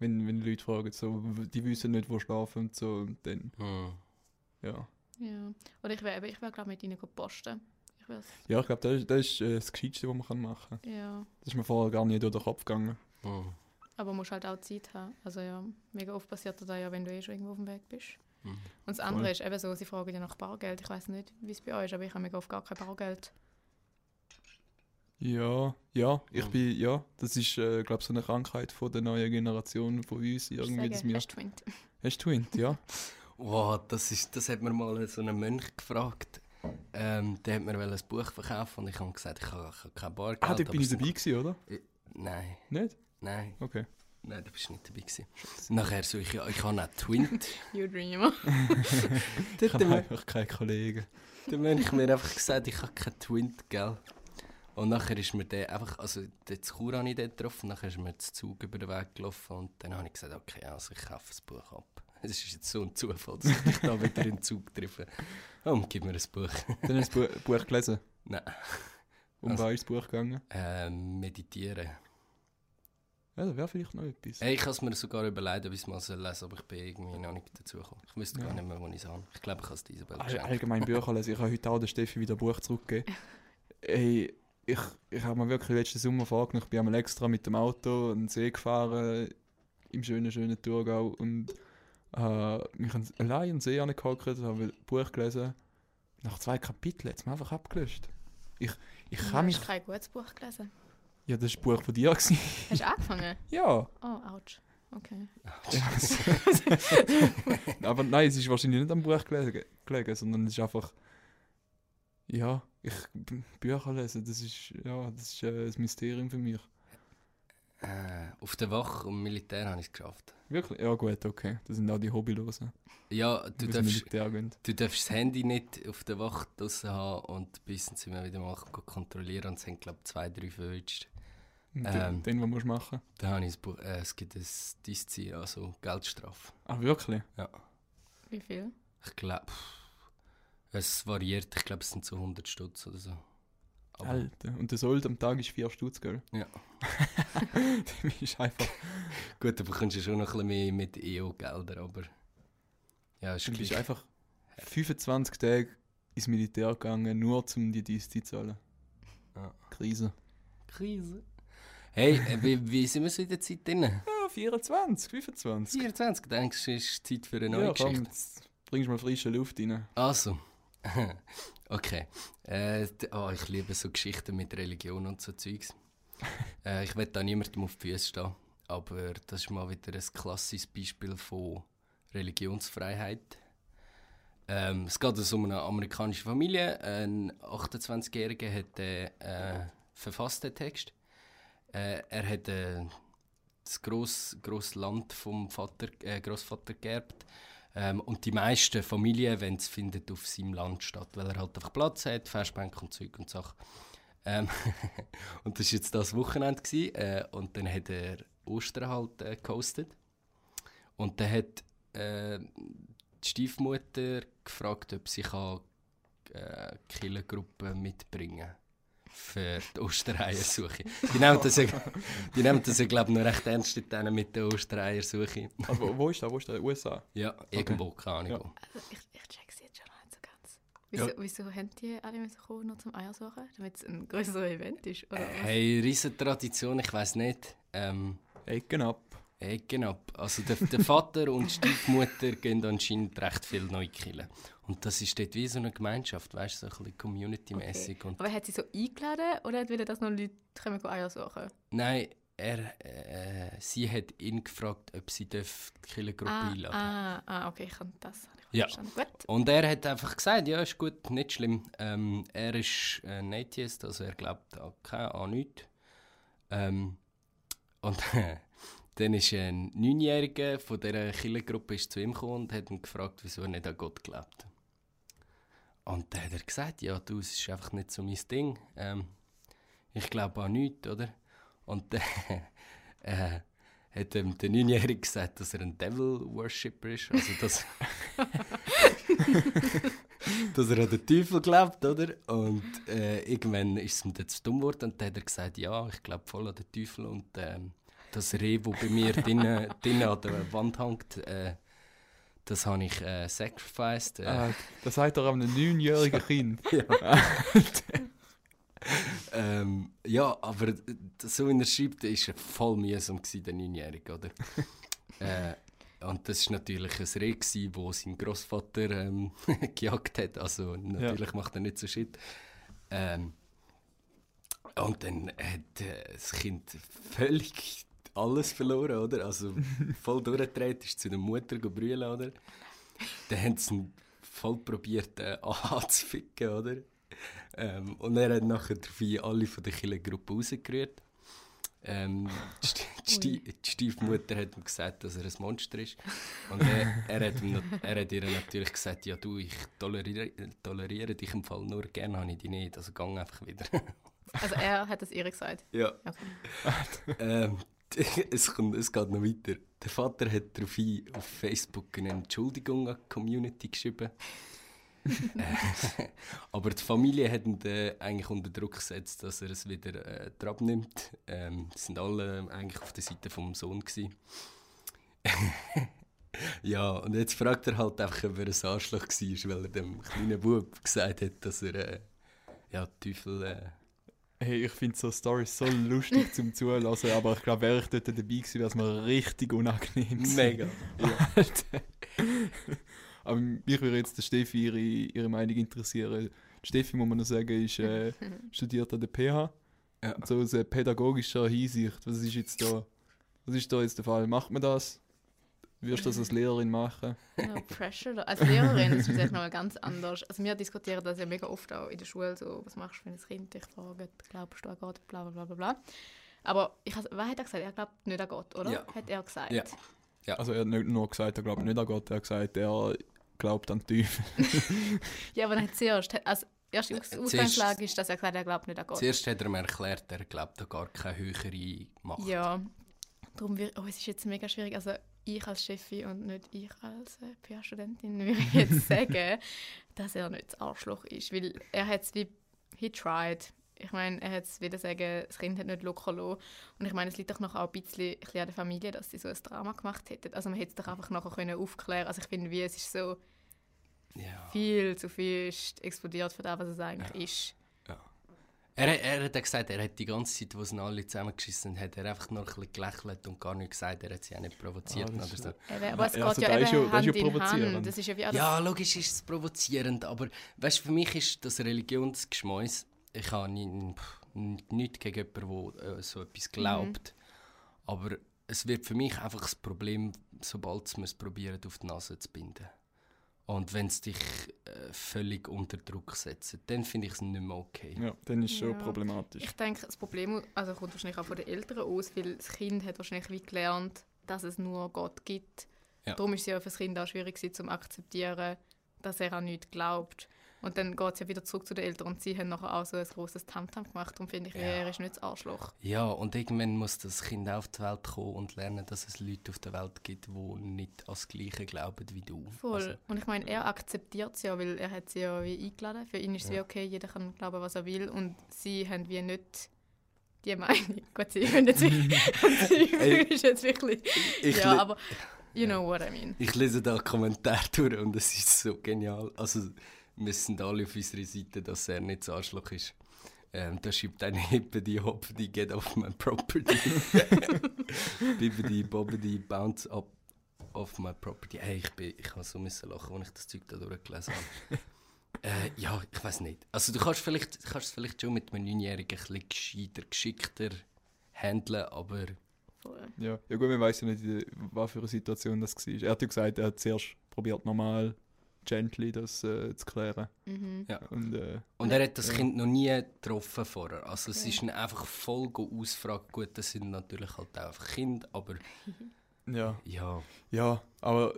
Wenn, wenn die Leute fragen, so, die wissen nicht, wo schlafen und so, und dann, Hm. ja. Ja. Oder ich wäre, ich wäre glaube mit ihnen posten. Ja, ich glaube, das, ist- das ist äh, das Gescheiteste, was man kann machen kann. Ja. Das ist mir vorher gar nicht durch den Kopf gegangen. Hm. Aber musst halt auch Zeit haben. Also ja, mega oft passiert das ja, wenn du eh schon irgendwo auf dem Weg bist. Hm. Und das andere Voll. ist eben so, sie fragen ja nach Bargeld. Ich weiß nicht, wie es bei euch ist, aber ich habe mega oft gar kein Bargeld. Ja, ja, ich Mhm. bin, ja, das ist, äh, glaube so eine Krankheit von der neuen Generation von uns, Ich irgendwie, dass wir... hast du Twint? Hast du Twint, ja? [laughs] Wow, das, ist, das hat mir mal so ein Mönch gefragt. Ähm, der hat mir ein Buch verkaufen und ich habe gesagt, ich habe, ich habe kein Bargeld. Ah, dort bin ich dabei gewesen, oder? Nein, Nicht? nein, Okay. nein, da bist du nicht dabei gewesen. Nachher so, ich, ich habe auch Twint. [laughs] You dreamer. [laughs] Ich habe einfach keine Kollegen. Dann habe ich mir einfach gesagt, ich habe keinen Twint, gell? Und nachher ist mir der einfach, also den Chur habe ich dort getroffen, nachher ist mir der Zug über den Weg gelaufen und dann habe ich gesagt, okay, also ich kaufe das Buch ab. [laughs] Es ist jetzt so ein Zufall, dass ich dich da wieder in den Zug treffe. Oh, gib mir ein Buch. Dann hast du das Bu- [laughs] Buch gelesen. Nein. Um Also- was ist das Buch gegangen? Ähm, meditieren. Ja, da wäre vielleicht noch etwas. Hey, ich habe es mir sogar überlegt, ob ich es mal lesen soll, aber ich bin irgendwie noch nicht dazu gekommen. Ich wüsste Ja. gar nicht mehr, wo ich es habe. Ich glaube, ich habe es dir Isabel geschenkt. allgemein Bücher lesen. Ich habe heute auch der Steffi wieder ein Buch zurückgegeben. Ey, ich, ich habe mir wirklich letzten Sommer vorgenommen, ich bin einmal extra mit dem Auto an den See gefahren, im schönen, schönen Thurgau und äh, mich an, allein den See angehockt, habe ein Buch gelesen. Nach zwei Kapiteln hat es mir einfach abgelöscht. Ich, ich Du kann mich... hast kein gutes Buch gelesen. Ja, das war das Buch von dir. Hast du angefangen? [laughs] ja. Oh, ouch. Okay. [laughs] [laughs] Aber nein, es ist wahrscheinlich nicht am Buch gelegen, gelegen sondern es ist einfach. Ja, ich Bücher lesen, das ist ja, das ist äh, ein Mysterium für mich. Äh, auf der Wache und Militär habe ich es geschafft. Wirklich? Ja gut, okay. Das sind auch die Hobbylosen. Ja, du darfst, Militär gehen. du darfst das Handy nicht auf der Wache draussen haben und bis sind wir wieder mal kontrollieren und es haben, glaube ich, zwei, drei verwünscht. Und Ähm. Den, den, was musst du machen. Da habe ich Buch, äh, es gibt ein Diszi, also Geldstrafe. Ah, wirklich? Wie viel? Ich glaube, es variiert, ich glaube, es sind so 100 Stutz oder so. Aber- Alter. Und der Sold am Tag ist 4 Stutz, gell? Ja. [laughs] das ist einfach... [laughs] Gut, da bekommst du schon noch ein bisschen mehr mit EU-Geldern, aber ja, ist Du bist einfach 25 Tage ins Militär gegangen, nur um die Dienste zu zahlen. Ja. Krise. Krise. Hey, äh, wie, wie sind wir so in der Zeit drin? Ja, 24, 25. 24, denkst du, ist Zeit für eine neue ja, komm, Geschichte? jetzt bringst mal frische Luft rein. Also, [laughs] okay. Äh, oh, ich liebe so Geschichten mit Religion und so Zeugs. [laughs] äh, ich will da niemandem auf die Füße stehen, aber das ist mal wieder ein klassisches Beispiel von Religionsfreiheit. Ähm, es geht also um eine amerikanische Familie. Ein 28-Jähriger hat den äh, verfasst, den Text. Äh, er hat äh, das grosse, grosse Land vom Vater, äh, Großvater geerbt. Ähm, und die meisten Familienevents finden auf seinem Land statt, weil er halt einfach Platz hat, Festbänke und Zeug und Sachen. Ähm, [laughs] und das war jetzt das Wochenende. Gewesen, äh, und dann hat er Ostern halt äh, gehostet. Und dann hat äh, die Stiefmutter gefragt, ob sie kann, äh, Killergruppe mitbringen für die Ostereiersuche. Die nehmen das, ja- die nehmen das ja, glaube ich, noch recht ernst mit der Ostereiersuche. Aber wo, wo ist das? Wo ist das? USA? Ja, irgendwo, keine Ahnung. Ja. Also ich, ich check's jetzt schon noch nicht so ganz. Wieso, wieso haben die alle müssen kommen, nur zum Eier suchen? Damit es ein größeres Event ist? Oder? Hey, riesen Tradition, ich weiß nicht. Ähm, Ecken ab. Ecken ab. Also der, der Vater und die [laughs] Stiefmutter gehen anscheinend recht viel neu killen. Und das ist dort wie so eine Gemeinschaft, weißt du, so ein bisschen community-mäßig. Und Aber hat sie so eingeladen oder hat wieder, dass noch Leute kommen Eier suchen? Nein, er, äh, sie hat ihn gefragt, ob sie die Killergruppe Ah, einladen ah, ah, okay, ich kann das habe ich Ja. verstanden. Gut. Und er hat einfach gesagt, ja, ist gut, nicht schlimm. Ähm, er ist äh, Atheist, also er glaubt an, kein- an nichts. Ähm, und [laughs] dann ist ein Neunjähriger von dieser Killergruppe ist zu ihm gekommen und hat ihn gefragt, wieso er nicht an Gott glaubt. Und dann hat er gesagt, ja, du, es ist einfach nicht so mein Ding. Ähm, ich glaube an nichts, oder? Und dann [laughs] äh, hat ihm der Neunjährige gesagt, dass er ein Devil-Worshipper ist. Also, dass, [laughs] dass er an den Teufel glaubt, oder? Und äh, irgendwann ist es ihm dann zu dumm geworden und dann hat er gesagt, ja, ich glaube voll an den Teufel und ähm, das Reh, das bei mir [laughs] drinnen an der Wand hängt, äh, das habe ich äh, sacrificed. Äh, Ah, das sagt er einem neunjährigen [laughs] Kind. [laughs] ähm, ja, aber so wie er schreibt, ist er voll mühsam gewesen, der Neunjährige, oder? [laughs] äh, und das war natürlich ein Reh, gewesen, wo sein Großvater ähm, gejagt hat. Also natürlich macht er nicht so Shit. Ähm, und dann hat äh, das Kind völlig alles verloren, oder? Also voll durchgedreht, ist zu der Mutter gebrüllt, oder? Dann haben sie ihn voll probiert äh, [laughs] anzuficken, oder? Ähm, und er hat nachher daraufhin alle von der Killergruppe rausgerührt. Ähm, die, Sti- die, Sti- die Stiefmutter hat ihm gesagt, dass er ein Monster ist. Und er, er, hat, ihm, er hat ihr natürlich gesagt, ja du, ich toleriere, toleriere dich im Fall nur, gerne habe ich dich nicht, also gang einfach wieder. Also er hat das ihr gesagt. ja. Okay. Ähm, [laughs] es, kommt, es geht noch weiter. Der Vater hat daraufhin auf Facebook eine Entschuldigung an die Community geschrieben. [laughs] Äh, [laughs] Aber die Familie hat ihn äh, eigentlich unter Druck gesetzt, dass er es wieder äh, dran nimmt. Ähm, sind alle eigentlich auf der Seite vom Sohn. Gewesen. ja, und jetzt fragt er halt einfach, ob er ein Arschloch war, weil er dem kleinen Bub gesagt hat, dass er äh, ja, Teufel... Hey, ich finde so Stories so lustig zum Zuhören, aber ich glaube, wäre ich dort dabei gewesen, wäre es mir richtig unangenehm gewesen. mega. Alter. [laughs] aber mich würde jetzt der Steffi ihre, ihre Meinung interessieren. Die Steffi, muss man noch sagen, ist, äh, [laughs] studiert an der PH. Ja. Und so aus äh, pädagogischer Hinsicht, was ist jetzt da, was ist da jetzt der Fall? Macht man das? Wirst du das als Lehrerin machen? No pressure. Als Lehrerin ist es vielleicht noch mal ganz anders. Also wir diskutieren das ja mega oft auch in der Schule, so, was machst du, wenn ein Kind dich fragt, glaubst du an Gott, bla bla bla bla bla. Aber ich, has- was hat er gesagt? Er glaubt nicht an Gott, oder? Ja. Hat er gesagt. Ja. Also er hat nicht nur gesagt, er glaubt nicht an Gott, er hat gesagt, er glaubt an den Teufel. [laughs] Ja, aber dann zuerst, also erste Ausgangslage ist, dass er gesagt hat, er glaubt nicht an Gott. Zuerst hat er mir erklärt, er glaubt an gar keine höhere Macht. Ja, darum wird, oh, es ist jetzt mega schwierig. Also ich als Chefin und nicht ich als äh, PR-Studentin würde ich jetzt [laughs] sagen, dass er nicht das Arschloch ist, weil er hat es wie, he tried. Ich meine, er hat es wieder sagen, das Kind hat nicht locker lassen. Und ich meine, es liegt doch noch auch ein bisschen, ein bisschen an der Familie, dass sie so ein Drama gemacht hätten. Also man hätte es doch einfach nachher können aufklären Also ich finde, wie es ist so Ja. viel zu viel explodiert für das, was es eigentlich ist. Er, er hat gesagt, er hat die ganze Zeit, wo sie alle zusammengeschissen haben, hat er einfach nur ein bisschen gelächelt und gar nichts gesagt. Er hat sie auch nicht provoziert Ah, das oder ist- so. Eben, aber es Ja, also eben ja- Hand in provozierend. Hand. Das ist ja wie alles Ja, logisch ist es provozierend, aber weißt, für mich ist das Religionsgeschmäus. Ich habe ni- pff, nichts gegen jemanden, der äh, so etwas glaubt. Aber es wird für mich einfach das Problem, sobald es probieren, auf die Nase zu binden. Und wenn es dich äh, völlig unter Druck setzt, dann finde ich es nicht mehr okay. Ja, dann ist es schon Ja. problematisch. Ich denke, das Problem also kommt wahrscheinlich auch von den Eltern aus, weil das Kind hat wahrscheinlich wie gelernt, dass es nur Gott gibt. Ja. Darum ist es ja für das Kind auch schwierig zu akzeptieren, dass er an nichts glaubt. Und dann geht es ja wieder zurück zu den Eltern und sie haben nachher auch so ein grosses Tamtam gemacht. Darum finde ich, Ja. er ist nicht das Arschloch. Ja, und irgendwann muss das Kind auf die Welt kommen und lernen, dass es Leute auf der Welt gibt, die nicht an das Gleiche glauben wie du. Voll. Also, und ich meine, er akzeptiert es ja, weil er hat sie ja wie eingeladen. Für ihn ist es wie Ja. okay, jeder kann glauben, was er will. Und sie haben wie nicht die Meinung. [laughs] Gut, sie können jetzt [laughs] Ey. ist jetzt wirklich... ich, ja, aber you know what I mean. ich lese da Kommentare durch und es ist so genial. Also, wir sind alle auf unserer Seite, dass er nicht das Arschloch ist. Ähm, da schreibt eine Hippity [laughs] Hoppity Get off my property. [laughs] Bibbidi Bobbidi Bounce up off my property. Hey, ich, bin, ich habe so müssen lachen, als ich das Zeug da durchgelesen habe. [laughs] äh, ja, ich weiß nicht. Also du kannst vielleicht, kannst es vielleicht schon mit einem Neunjährigen ein bisschen gescheiter, geschickter handeln, aber. Ja, ja gut, man weiß ja nicht, in was für eine Situation das war. Er hat ja gesagt, er hat zuerst probiert normal, gently das äh, zu klären. Mhm. Ja. Und, äh, Und er hat das Ja. Kind noch nie getroffen vorher. Also es ist ihn einfach voll go ausfragen. Gut, das sind natürlich halt auch einfach Kinder, aber [laughs] ja, ja. ja, aber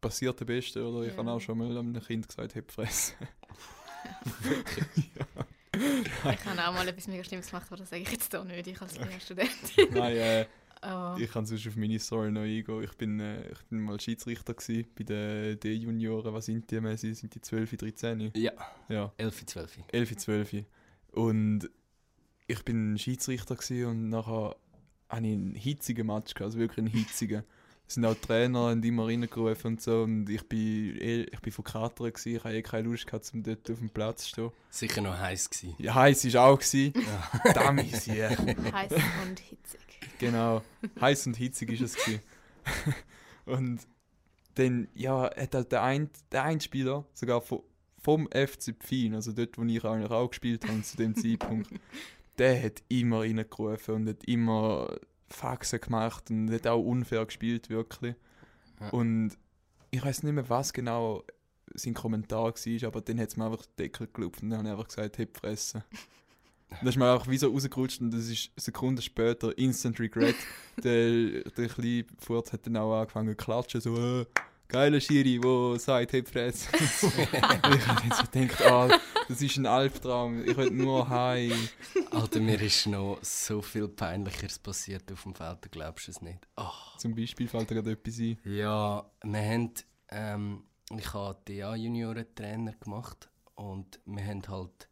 passiert der Beste, oder? Ich Ja. habe auch schon mal einem Kind gesagt, [laughs] hab fressen. Ich habe auch mal etwas mega Schlimmes gemacht, aber das sage ich jetzt hier nicht, ich als [laughs] Lehrstudentin. Nein, äh, Aber ich kann sonst auf meine Story noch eingehen. Ich bin, äh, ich bin mal Schiedsrichter gewesen, bei den D-Junioren. Was sind die? mehr? Sie Sind die 12, 13? Ja, Ja. 11, 12. 11, 12. Und ich bin Schiedsrichter gewesen und nachher hatte ich einen hitzigen Match, gehabt, also wirklich einen hitzigen. Es sind auch die Trainer haben immer reingerufen und so und ich bin, eh, ich bin von Kater gewesen, ich hatte eh keine Lust gehabt, um dort auf dem Platz zu stehen. Sicher noch heiß gewesen. Ja, heiß war auch. Gewesen. Ja. [laughs] Damit ja. [laughs] heiß und hitzig. Genau, heiß und hitzig ist es gewesen. [laughs] und dann, ja, hat halt der ein, der ein Spieler, sogar vom, vom FC Pfin, also dort, wo ich eigentlich auch gespielt habe zu dem Zeitpunkt, der hat immer reingerufen und hat immer Faxen gemacht und hat auch unfair gespielt, wirklich. Ja. Und ich weiß nicht mehr, was genau sein Kommentar war, aber dann hat es mir einfach den Deckel gelupft und dann habe ich einfach gesagt, heb fressen. [laughs] Das ist mir einfach wie so rausgerutscht und das ist Sekunden später Instant Regret. [laughs] der, der kleine Furz hat dann auch angefangen zu klatschen, so äh, «Geiler Schiri, wo sagt, heb fressen». [laughs] ich habe dann so gedacht, ah, das ist ein Albtraum, ich will nur heim. Alter, mir ist noch so viel Peinlicheres passiert auf dem Feld, du glaubst es nicht. Ah. Zum Beispiel fällt dir gerade etwas ein. Ja, wir haben, ähm, ich habe DA-Junioren-Trainer gemacht und wir haben halt,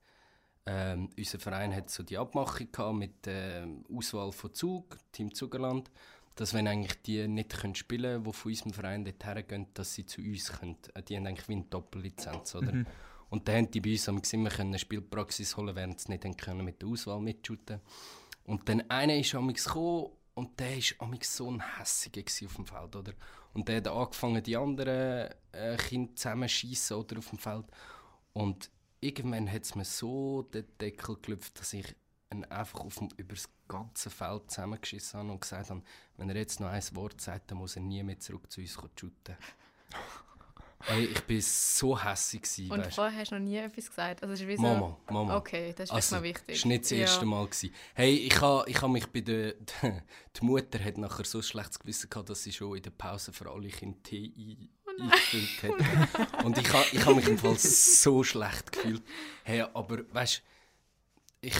ähm, unser Verein hat so die Abmachung gehabt mit der Auswahl von Zug, Team Zugerland, dass wenn eigentlich die nicht können spielen können, die von unserem Verein dort hergehen, dass sie zu uns können. Äh, Die haben eigentlich wie eine Doppellizenz, oder? Mhm. Und dann haben die bei uns am immer Spielpraxis holen, während sie nicht können mit der Auswahl mitshooten. Und dann einer ist amix gekommen und der amix so ein hässiger auf dem Feld, oder? Und der hat angefangen, die anderen äh, Kinder zusammenschießen oder auf dem Feld. Und irgendwann hat es mir so den Deckel gelüpft, dass ich ihn einfach auf dem, über das ganze Feld zusammengeschissen habe und gesagt habe, wenn er jetzt noch ein Wort sagt, dann muss er nie mehr zurück zu uns shooten. Hey, ich bin so hässig gewesen, Und weißt vorher hast du noch nie etwas gesagt. Also, so, Mama, Mama. Okay, das ist Also, mal wichtig. Das war nicht das erste Mal. Gewesen. Hey, ich habe ich ha mich bei der... [laughs] Die Mutter hat nachher so ein schlechtes Gewissen gehabt, dass sie schon in der Pause für alle Kinder Tee Oh eingefüllt hat. Und ich habe ich ha mich im Fall so schlecht gefühlt. Hey, aber weißt du, ich...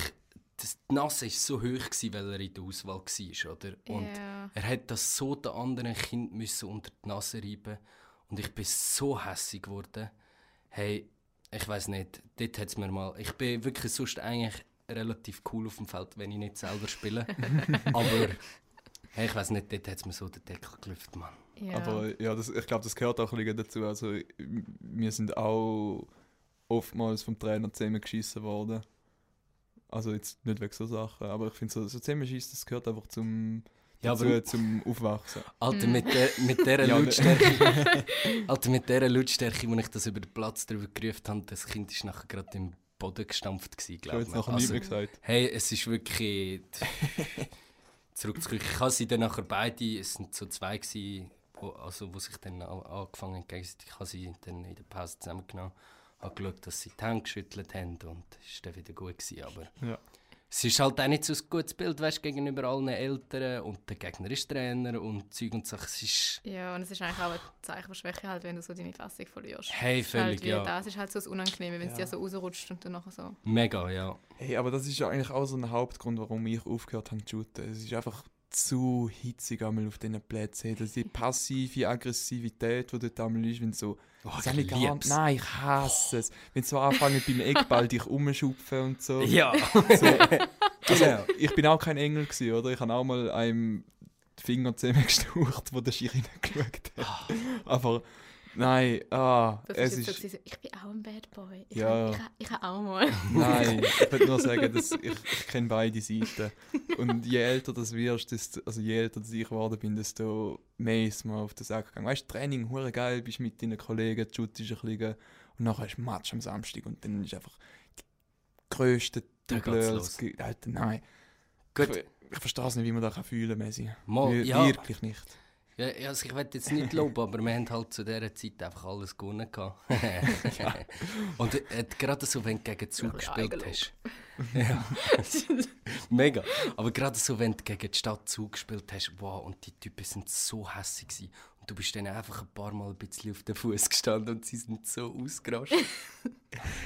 Das, die Nase war so hoch, gewesen, weil er in der Auswahl war, oder? Und Ja. er hat das so den anderen Kind müssen unter die Nase reiben und ich bin so hässig geworden. Hey, ich weiß nicht, dort hat es mir mal... Ich bin wirklich sonst eigentlich relativ cool auf dem Feld, wenn ich nicht selber spiele. [laughs] Aber hey, ich weiß nicht, dort hat es mir so den Deckel gelüftet, Mann. Ja. Aber ja, das, ich glaube, das gehört auch ein bisschen dazu. Also, wir sind auch oftmals vom Trainer zusammengeschissen worden. Also jetzt nicht wegen so Sachen, aber ich finde so, so zusammenschießen, das gehört einfach zum, Ja, dazu, aber zum Aufwachsen. Alter, mit, der, mit dieser [laughs] ne- Lautstärke, [laughs] Alter, mit dieser Lautstärke, wo ich das über den Platz drüber gerufen habe, das Kind ist nachher gerade im Boden gestampft gewesen, Ich habe glaube jetzt ich. nachher Also, gesagt. Hey, es ist wirklich. [laughs] Zurück zu. Ich habe sie dann nachher beide, es sind so zwei, gewesen, wo, also, wo sich dann an- angefangen haben, gegenseitig, ich habe sie dann in der Pause zusammengenommen, habe geschaut, dass sie die Hände geschüttelt haben und es war dann wieder gut. Gewesen, aber Ja. Es ist halt auch nicht so ein gutes Bild weißt, gegenüber allen Eltern und der Gegner ist Trainer und Zeug und Sachen. Es ist. ja, und es ist eigentlich auch ein Zeichen von Schwäche, halt, wenn du so deine Fassung verlierst. Hey, halt völlig, wie ja. Das ist halt so das Unangenehme, wenn es Ja. dir so rausrutscht und dann nachher so. Mega, ja. Hey, aber das ist ja eigentlich auch so ein Hauptgrund, warum ich aufgehört habe zu shooten. Es ist einfach zu hitzig einmal auf diesen Plätzen. Das die [laughs] passive Aggressivität, die dort einmal ist, wenn so... Oh, das ich gar nicht. Nein, ich hasse es. Wenn so anfangen beim Eckball dich umschupfen und so. [laughs] Ja, so. [laughs] Also, genau. ich bin auch kein Engel gewesen, oder? Ich habe auch mal einem die Finger zusammengestaucht, wo der Schiri geschaut hat. Aber nein, ah, Das es ist so, ist... so, ich bin auch ein Bad Boy. Ich, Ja. habe, ich, habe, ich habe auch mal. [laughs] Nein, ich würde nur sagen, dass ich, ich kenne beide Seiten. Und je älter das wirst, desto, also je älter das ich geworden bin, desto mehr ist mir auf den Sack gegangen. Weißt du, Training, hure geil, bist mit deinen Kollegen, shootest ein bisschen und nachher ist Match am Samstag und dann ist einfach die grösste Double. Alter, nein. Gut. Ich, ich verstehe es nicht, wie man das kann fühlen kann, Messi. Mal, Wir- ja. Wirklich nicht. Ja, ja, also ich will jetzt nicht [laughs] loben, aber wir haben halt zu dieser Zeit einfach alles gewonnen. gehabt. [laughs] Und äh, gerade so, wenn du gegen Zug gespielt hast. [laughs] Ja. Mega. Aber gerade so, wenn du gegen die Stadt Zug gespielt hast, wow, und die Typen sind so hässlich gewesen. Und du bist dann einfach ein paar Mal ein bisschen auf den Fuß gestanden und sie sind so ausgerastet.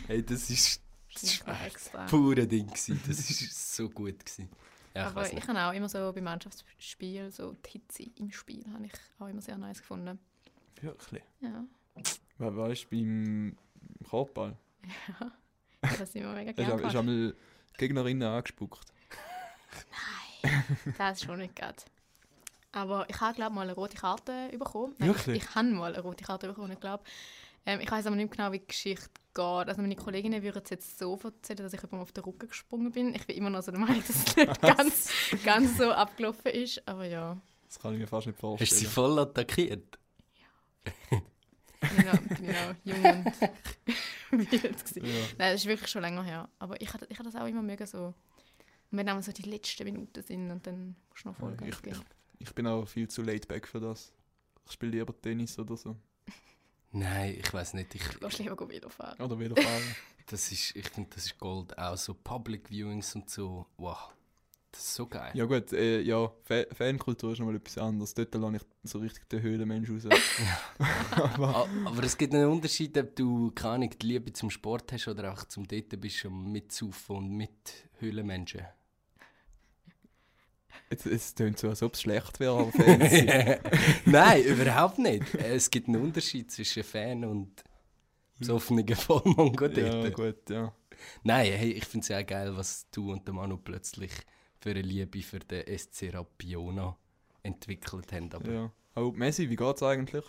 hey, das ist Das ist pure Ding gewesen. Das ist so gut gewesen. Ja, ich Aber ich habe auch immer so bei Mannschaftsspielen, so die Hitze im Spiel, habe ich auch immer sehr nice gefunden. Wirklich. Ja, We weißt du, beim Korbball [laughs] das ist immer mega [laughs] gerne hast gemacht. einmal Gegnerinnen angespuckt. Das ist schon nicht gerade. Aber ich habe, glaube mal eine rote Karte bekommen. Nein, Wirklich? Ich, ich habe mal eine rote Karte bekommen, ich glaube. Ähm, ich weiß aber nicht genau, wie die Geschichte geht. Also meine Kolleginnen würden es jetzt so erzählen, dass ich jemandem auf den Rücken gesprungen bin. Ich bin immer noch so der Meinung, dass es nicht ganz, ganz so abgelaufen ist. Aber ja, Das kann ich mir fast nicht Hast du sie vorstellen. voll attackiert? ich noch, bin ich noch jung und [laughs] wild. Ja. Nein, das ist wirklich schon länger her. Aber ich habe ich das auch immer mögen so. Und wenn dann so die letzten Minuten sind und dann musst du noch voll Ja, Gas ich- geben. Ich bin auch viel zu laid back für das. Ich spiele lieber Tennis oder so. Nein, ich weiß nicht. Ich, Du gehst lieber Velofahren. Oder Velofahren. [laughs] Das ist, ich finde, das ist Gold. Auch so Public Viewings und so. Wow, das ist so geil. ja gut, äh, ja, Fa Fankultur ist nochmal etwas anderes. Dort lasse ich so richtig den Höhlenmensch raus. [laughs] aber, A- Aber es gibt einen Unterschied, ob du keine Ahnung, die Liebe zum Sport hast oder auch zum Date bist und mitzaufen und mit Höhlenmenschen. Es klingt so, als ob es schlecht wäre, Fans sind- [laughs] Nein, überhaupt nicht. Es gibt einen Unterschied zwischen Fan und besoffenen Vollmongo Ja, gut, ja. Nein, hey, ich finde es ja geil, was du und der Manu plötzlich für eine Liebe für den SC Rapiona entwickelt haben. Aber ja. Oh, Messi, wie geht's eigentlich?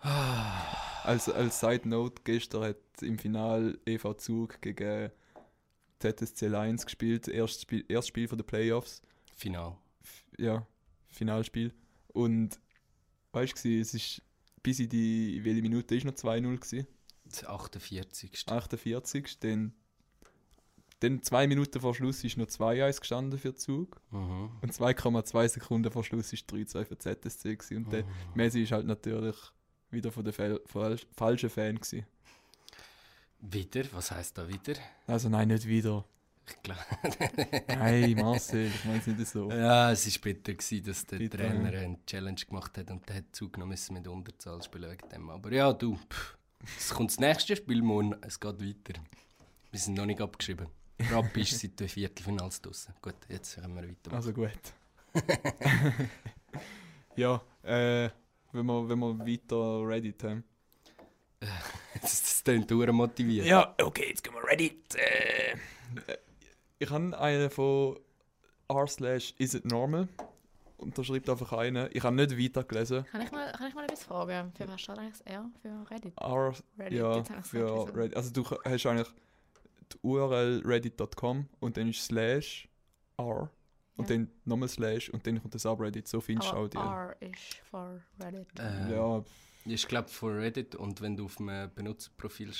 als, als Side Note, gestern hat im Final EV Zug gegen ZSC Lions gespielt. Erstes Spiel, erstes Spiel von den Playoffs. Final. ja, Finalspiel. Und weißt du, es ist bis in die, welche Minute ist noch 2-0 gewesen? Das 48. 48. Dann, dann zwei Minuten vor Schluss ist noch 2-1 gestanden für Zug. Mhm. Und 2,2 Sekunden vor Schluss ist 3-2 für ZSC gewesen. Und der Mhm. Messi ist halt natürlich wieder von den Fel fal falschen Fan gewesen. Wieder? Was heisst da wieder? Also nein, nicht wieder. Ich glaube. Nein, Marcel, ich meine es nicht so. Ja, es war bitter, gewesen, dass der Bitter, Trainer eine Challenge gemacht hat und der hat zugenommen müssen mit Unterzahl spielen wegen dem. Aber ja, du, pff, es kommt das nächste Spiel morgen, es geht weiter. Wir sind noch nicht abgeschrieben. Rappi ist seit dem Viertelfinals draußen. Gut, jetzt können wir weiter. Also gut. [laughs] ja, äh, wenn wir, wenn wir weiter Reddit haben. [laughs] das, das klingt verdammt motiviert. Ja, okay, jetzt gehen wir Reddit. Äh, ich habe einen von r slash is it normal. Und da schreibt einfach einer, ich habe nicht weitergelesen. Kann ich mal, kann ich mal etwas fragen? Für was steht eigentlich das R? Für Reddit? R, Reddit, ja, für Reddit. Also du hast eigentlich die URL reddit.com und dann ist slash R und Ja. dann nochmal slash und dann kommt das Subreddit. So findest du auch die. R ist for Reddit. Äh, Ja, Ich glaube von Reddit und wenn du auf einem Benutzerprofil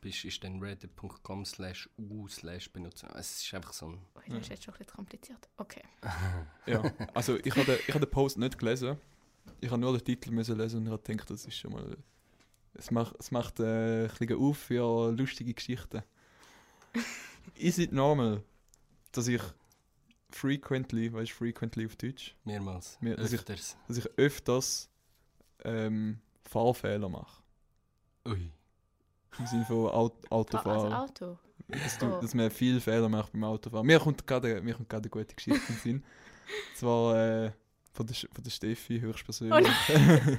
bist, ist dann reddit.com slash u slash Benutzer. Es ist einfach so ein... Ui, das ist jetzt schon ein bisschen kompliziert. Okay. [laughs] ja. Also ich habe den, ich habe den Post nicht gelesen. Ich habe nur den Titel müssen lesen und ich habe gedacht, das ist schon mal. Es macht, es macht äh, ein bisschen auf für lustige Geschichten. [laughs] Is it normal, dass ich frequently, weißt du, frequently auf Deutsch, Mehrmals. Mehr- dass ich- Öfters. dass ich öfters ähm, Fahrfehler mache? Ui. Im Sinne von Aut Also Autofahren. Auto. dass, du, Oh. dass man viel Fehler macht beim Autofahren. Mir kommt gerade, mir kommt gerade eine gute Geschichte in den Sinn. [laughs] Zwar äh, von, der, von der Steffi höchstpersönlich. [laughs]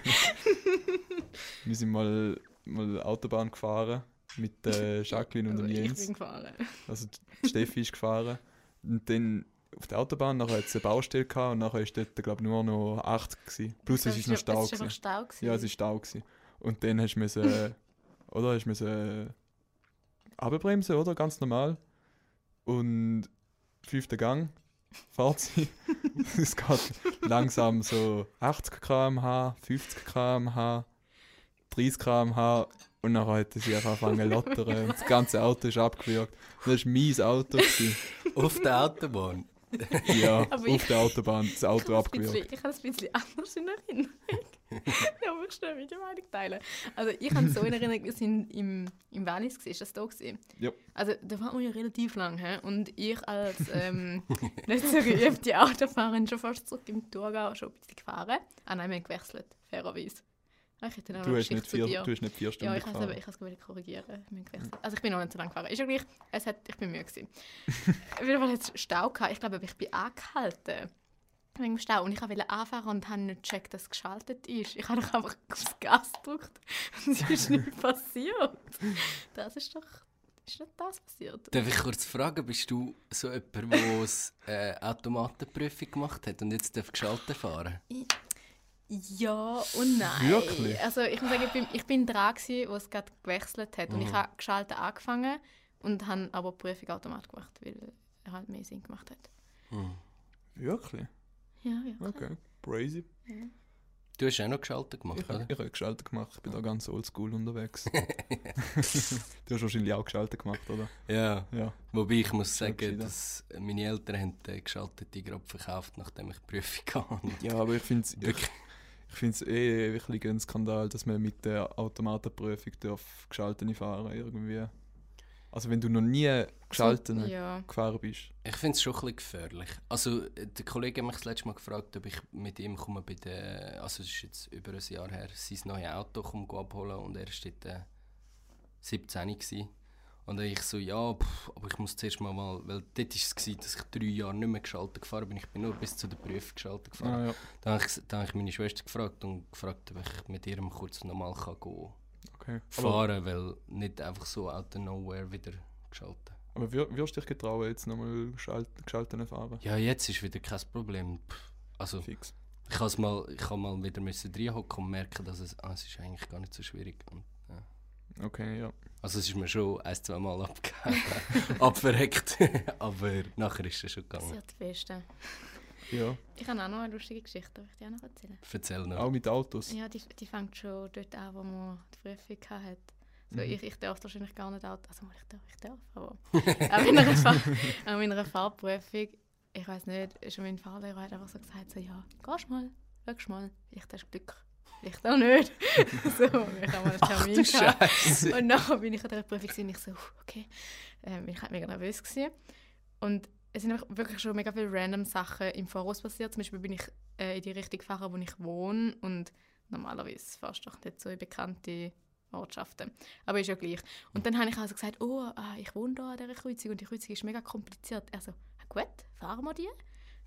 Wir sind mal, mal Autobahn gefahren mit äh, Jacqueline und dem ich Jens. bin gefahren. Also Steffi ist gefahren. Und dann auf der Autobahn nachher hat es eine Baustelle gehabt und nachher ist dort, glaube ich, nur noch 80 gewesen. Plus es ist noch Stau. Es ist Stau gewesen. Ja, es war Stau. Gewesen. Und dann hast du müssen, [laughs] oder? Hast du müssen abbremsen, oder? Ganz normal. Und fünfter Gang, [laughs] fahrt sie. [laughs] es geht langsam so 80 km/h, 50 km/h, 30 km/h. Und dann hat sie einfach angefangen zu lottern und das ganze Auto ist abgewürgt. Das war mein Auto. Gewesen. Auf der Autobahn. [laughs] Ja, Aber auf der Autobahn das Auto abgewürgt. ich habe es ein bisschen anders in Erinnerung. [laughs] ja, aber ich schnell meine Meinung teilen. Also ich habe so in Erinnerung, wir sind im, im Wallis, gewesen. ist das da gewesen? Ja. Also da war man ja relativ lang, he? und ich als ähm, [laughs] nicht so geübte Autofahrerin schon fast zurück im Thurgau schon ein bisschen gefahren. Ah nein, wir haben gewechselt, fairerweise. Ah, Ich hätte Du hast, nicht vier, du hast nicht vier Stunden Ja, ich habe gefahren. es ich wollte korrigieren. Also ich bin noch nicht so lange gefahren. Ist ja gleich, es hat, ich bin müde gewesen. [laughs] Auf jeden Fall hat es Stau gehabt. Ich glaube, ich bin angehalten. Wegen dem Stau. Und ich wollte anfahren und habe nicht gecheckt, dass es geschaltet ist. Ich habe doch einfach aufs Gas gedrückt [laughs] und es ist nicht [laughs] passiert. Das ist doch... Ist nicht das passiert? Darf ich kurz fragen, bist du so jemand, der eine äh, Automatenprüfung gemacht hat und jetzt darf geschaltet fahren? Ja und nein. Wirklich? Also ich muss sagen, ich bin, ich bin dran, gewesen, wo es gerade gewechselt hat. Und ich Mhm. habe geschaltet angefangen und habe aber die Prüfung automatisch gemacht, weil er halt mehr Sinn gemacht hat. Hm. Wirklich? Ja, ja. Okay. Crazy. Du hast auch noch geschaltet gemacht, Ich habe oder? ich hab geschaltet gemacht, ich bin da ganz oldschool unterwegs. [laughs] du hast wahrscheinlich auch geschaltet gemacht, oder? Ja. Ja. Wobei ich muss sagen, dass meine Eltern haben den geschalteten gerade verkauft, nachdem ich die Prüfung [laughs] hatte. Ja, aber ich finde es ich, ich find's eh wirklich ein Skandal, dass man mit der Automatenprüfung darf geschaltete fahren irgendwie. Also wenn du noch nie geschalten Ja. gefahren bist. Ich finde es schon ein bisschen gefährlich. Also, der Kollege hat mich das letzte Mal gefragt, ob ich mit ihm komme bei der, also es ist jetzt über ein Jahr her, sein neues Auto komme abholen und er war dort äh, 17 gewesen. Und dann ich so, ja, pff, aber ich muss zuerst mal mal, weil dort war es, gewesen, dass ich drei Jahre nicht mehr geschaltet gefahren bin. Ich bin nur bis zu der Prüfung geschaltet gefahren. Ah, ja. Dann habe ich, dann habe ich meine Schwester gefragt und gefragt, ob ich mit ihr kurz nochmal kann gehen Okay. Fahren weil nicht einfach so out of nowhere wieder geschaltet. aber wir- wirst du dich getrauen, jetzt nochmal geschalten fahren? Ja, jetzt ist wieder kein Problem. Pff, Also, Fix. ich habe mal, ich mal wieder reinhocken und merken, dass es, ah, es ist eigentlich gar nicht so schwierig. Und, ja. Okay, ja. Also es ist mir schon ein, zwei Mal abge [laughs] abverreckt, [laughs] aber nachher ist es schon gegangen. Das Beste. Ja. Ich habe auch noch eine lustige Geschichte, darf ich dir auch noch erzählen? Erzähl noch. Auch mit Autos. Ja, die, die fängt schon dort an, wo man die Prüfung hatte. So, Mhm. ich, ich darf wahrscheinlich gar nicht Auto. Also ich darf, ich darf, aber auch in einer, Fahr [laughs] auch in einer Fahrprüfung, ich weiß nicht, ist mein Fahrlehrer hat einfach so gesagt, so, ja, gehst mal, schau mal, vielleicht hast du Glück. Vielleicht auch nicht. [laughs] so, ich habe mal einen Ach Termin du. Scheiße. Und nachher bin ich an dieser Prüfung und ich so, okay. Ähm, ich war mega nervös. Gewesen. Und es sind wirklich schon mega viele random Sachen im Voraus passiert. Zum Beispiel bin ich äh, in die Richtung gefahren, wo ich wohne. Und normalerweise fährst du doch nicht so in bekannte Ortschaften. Aber ist ja gleich. Und dann habe ich also gesagt, oh, ah, ich wohne da an dieser Kreuzung und die Kreuzung ist mega kompliziert. Er so, ah, gut, fahren wir die.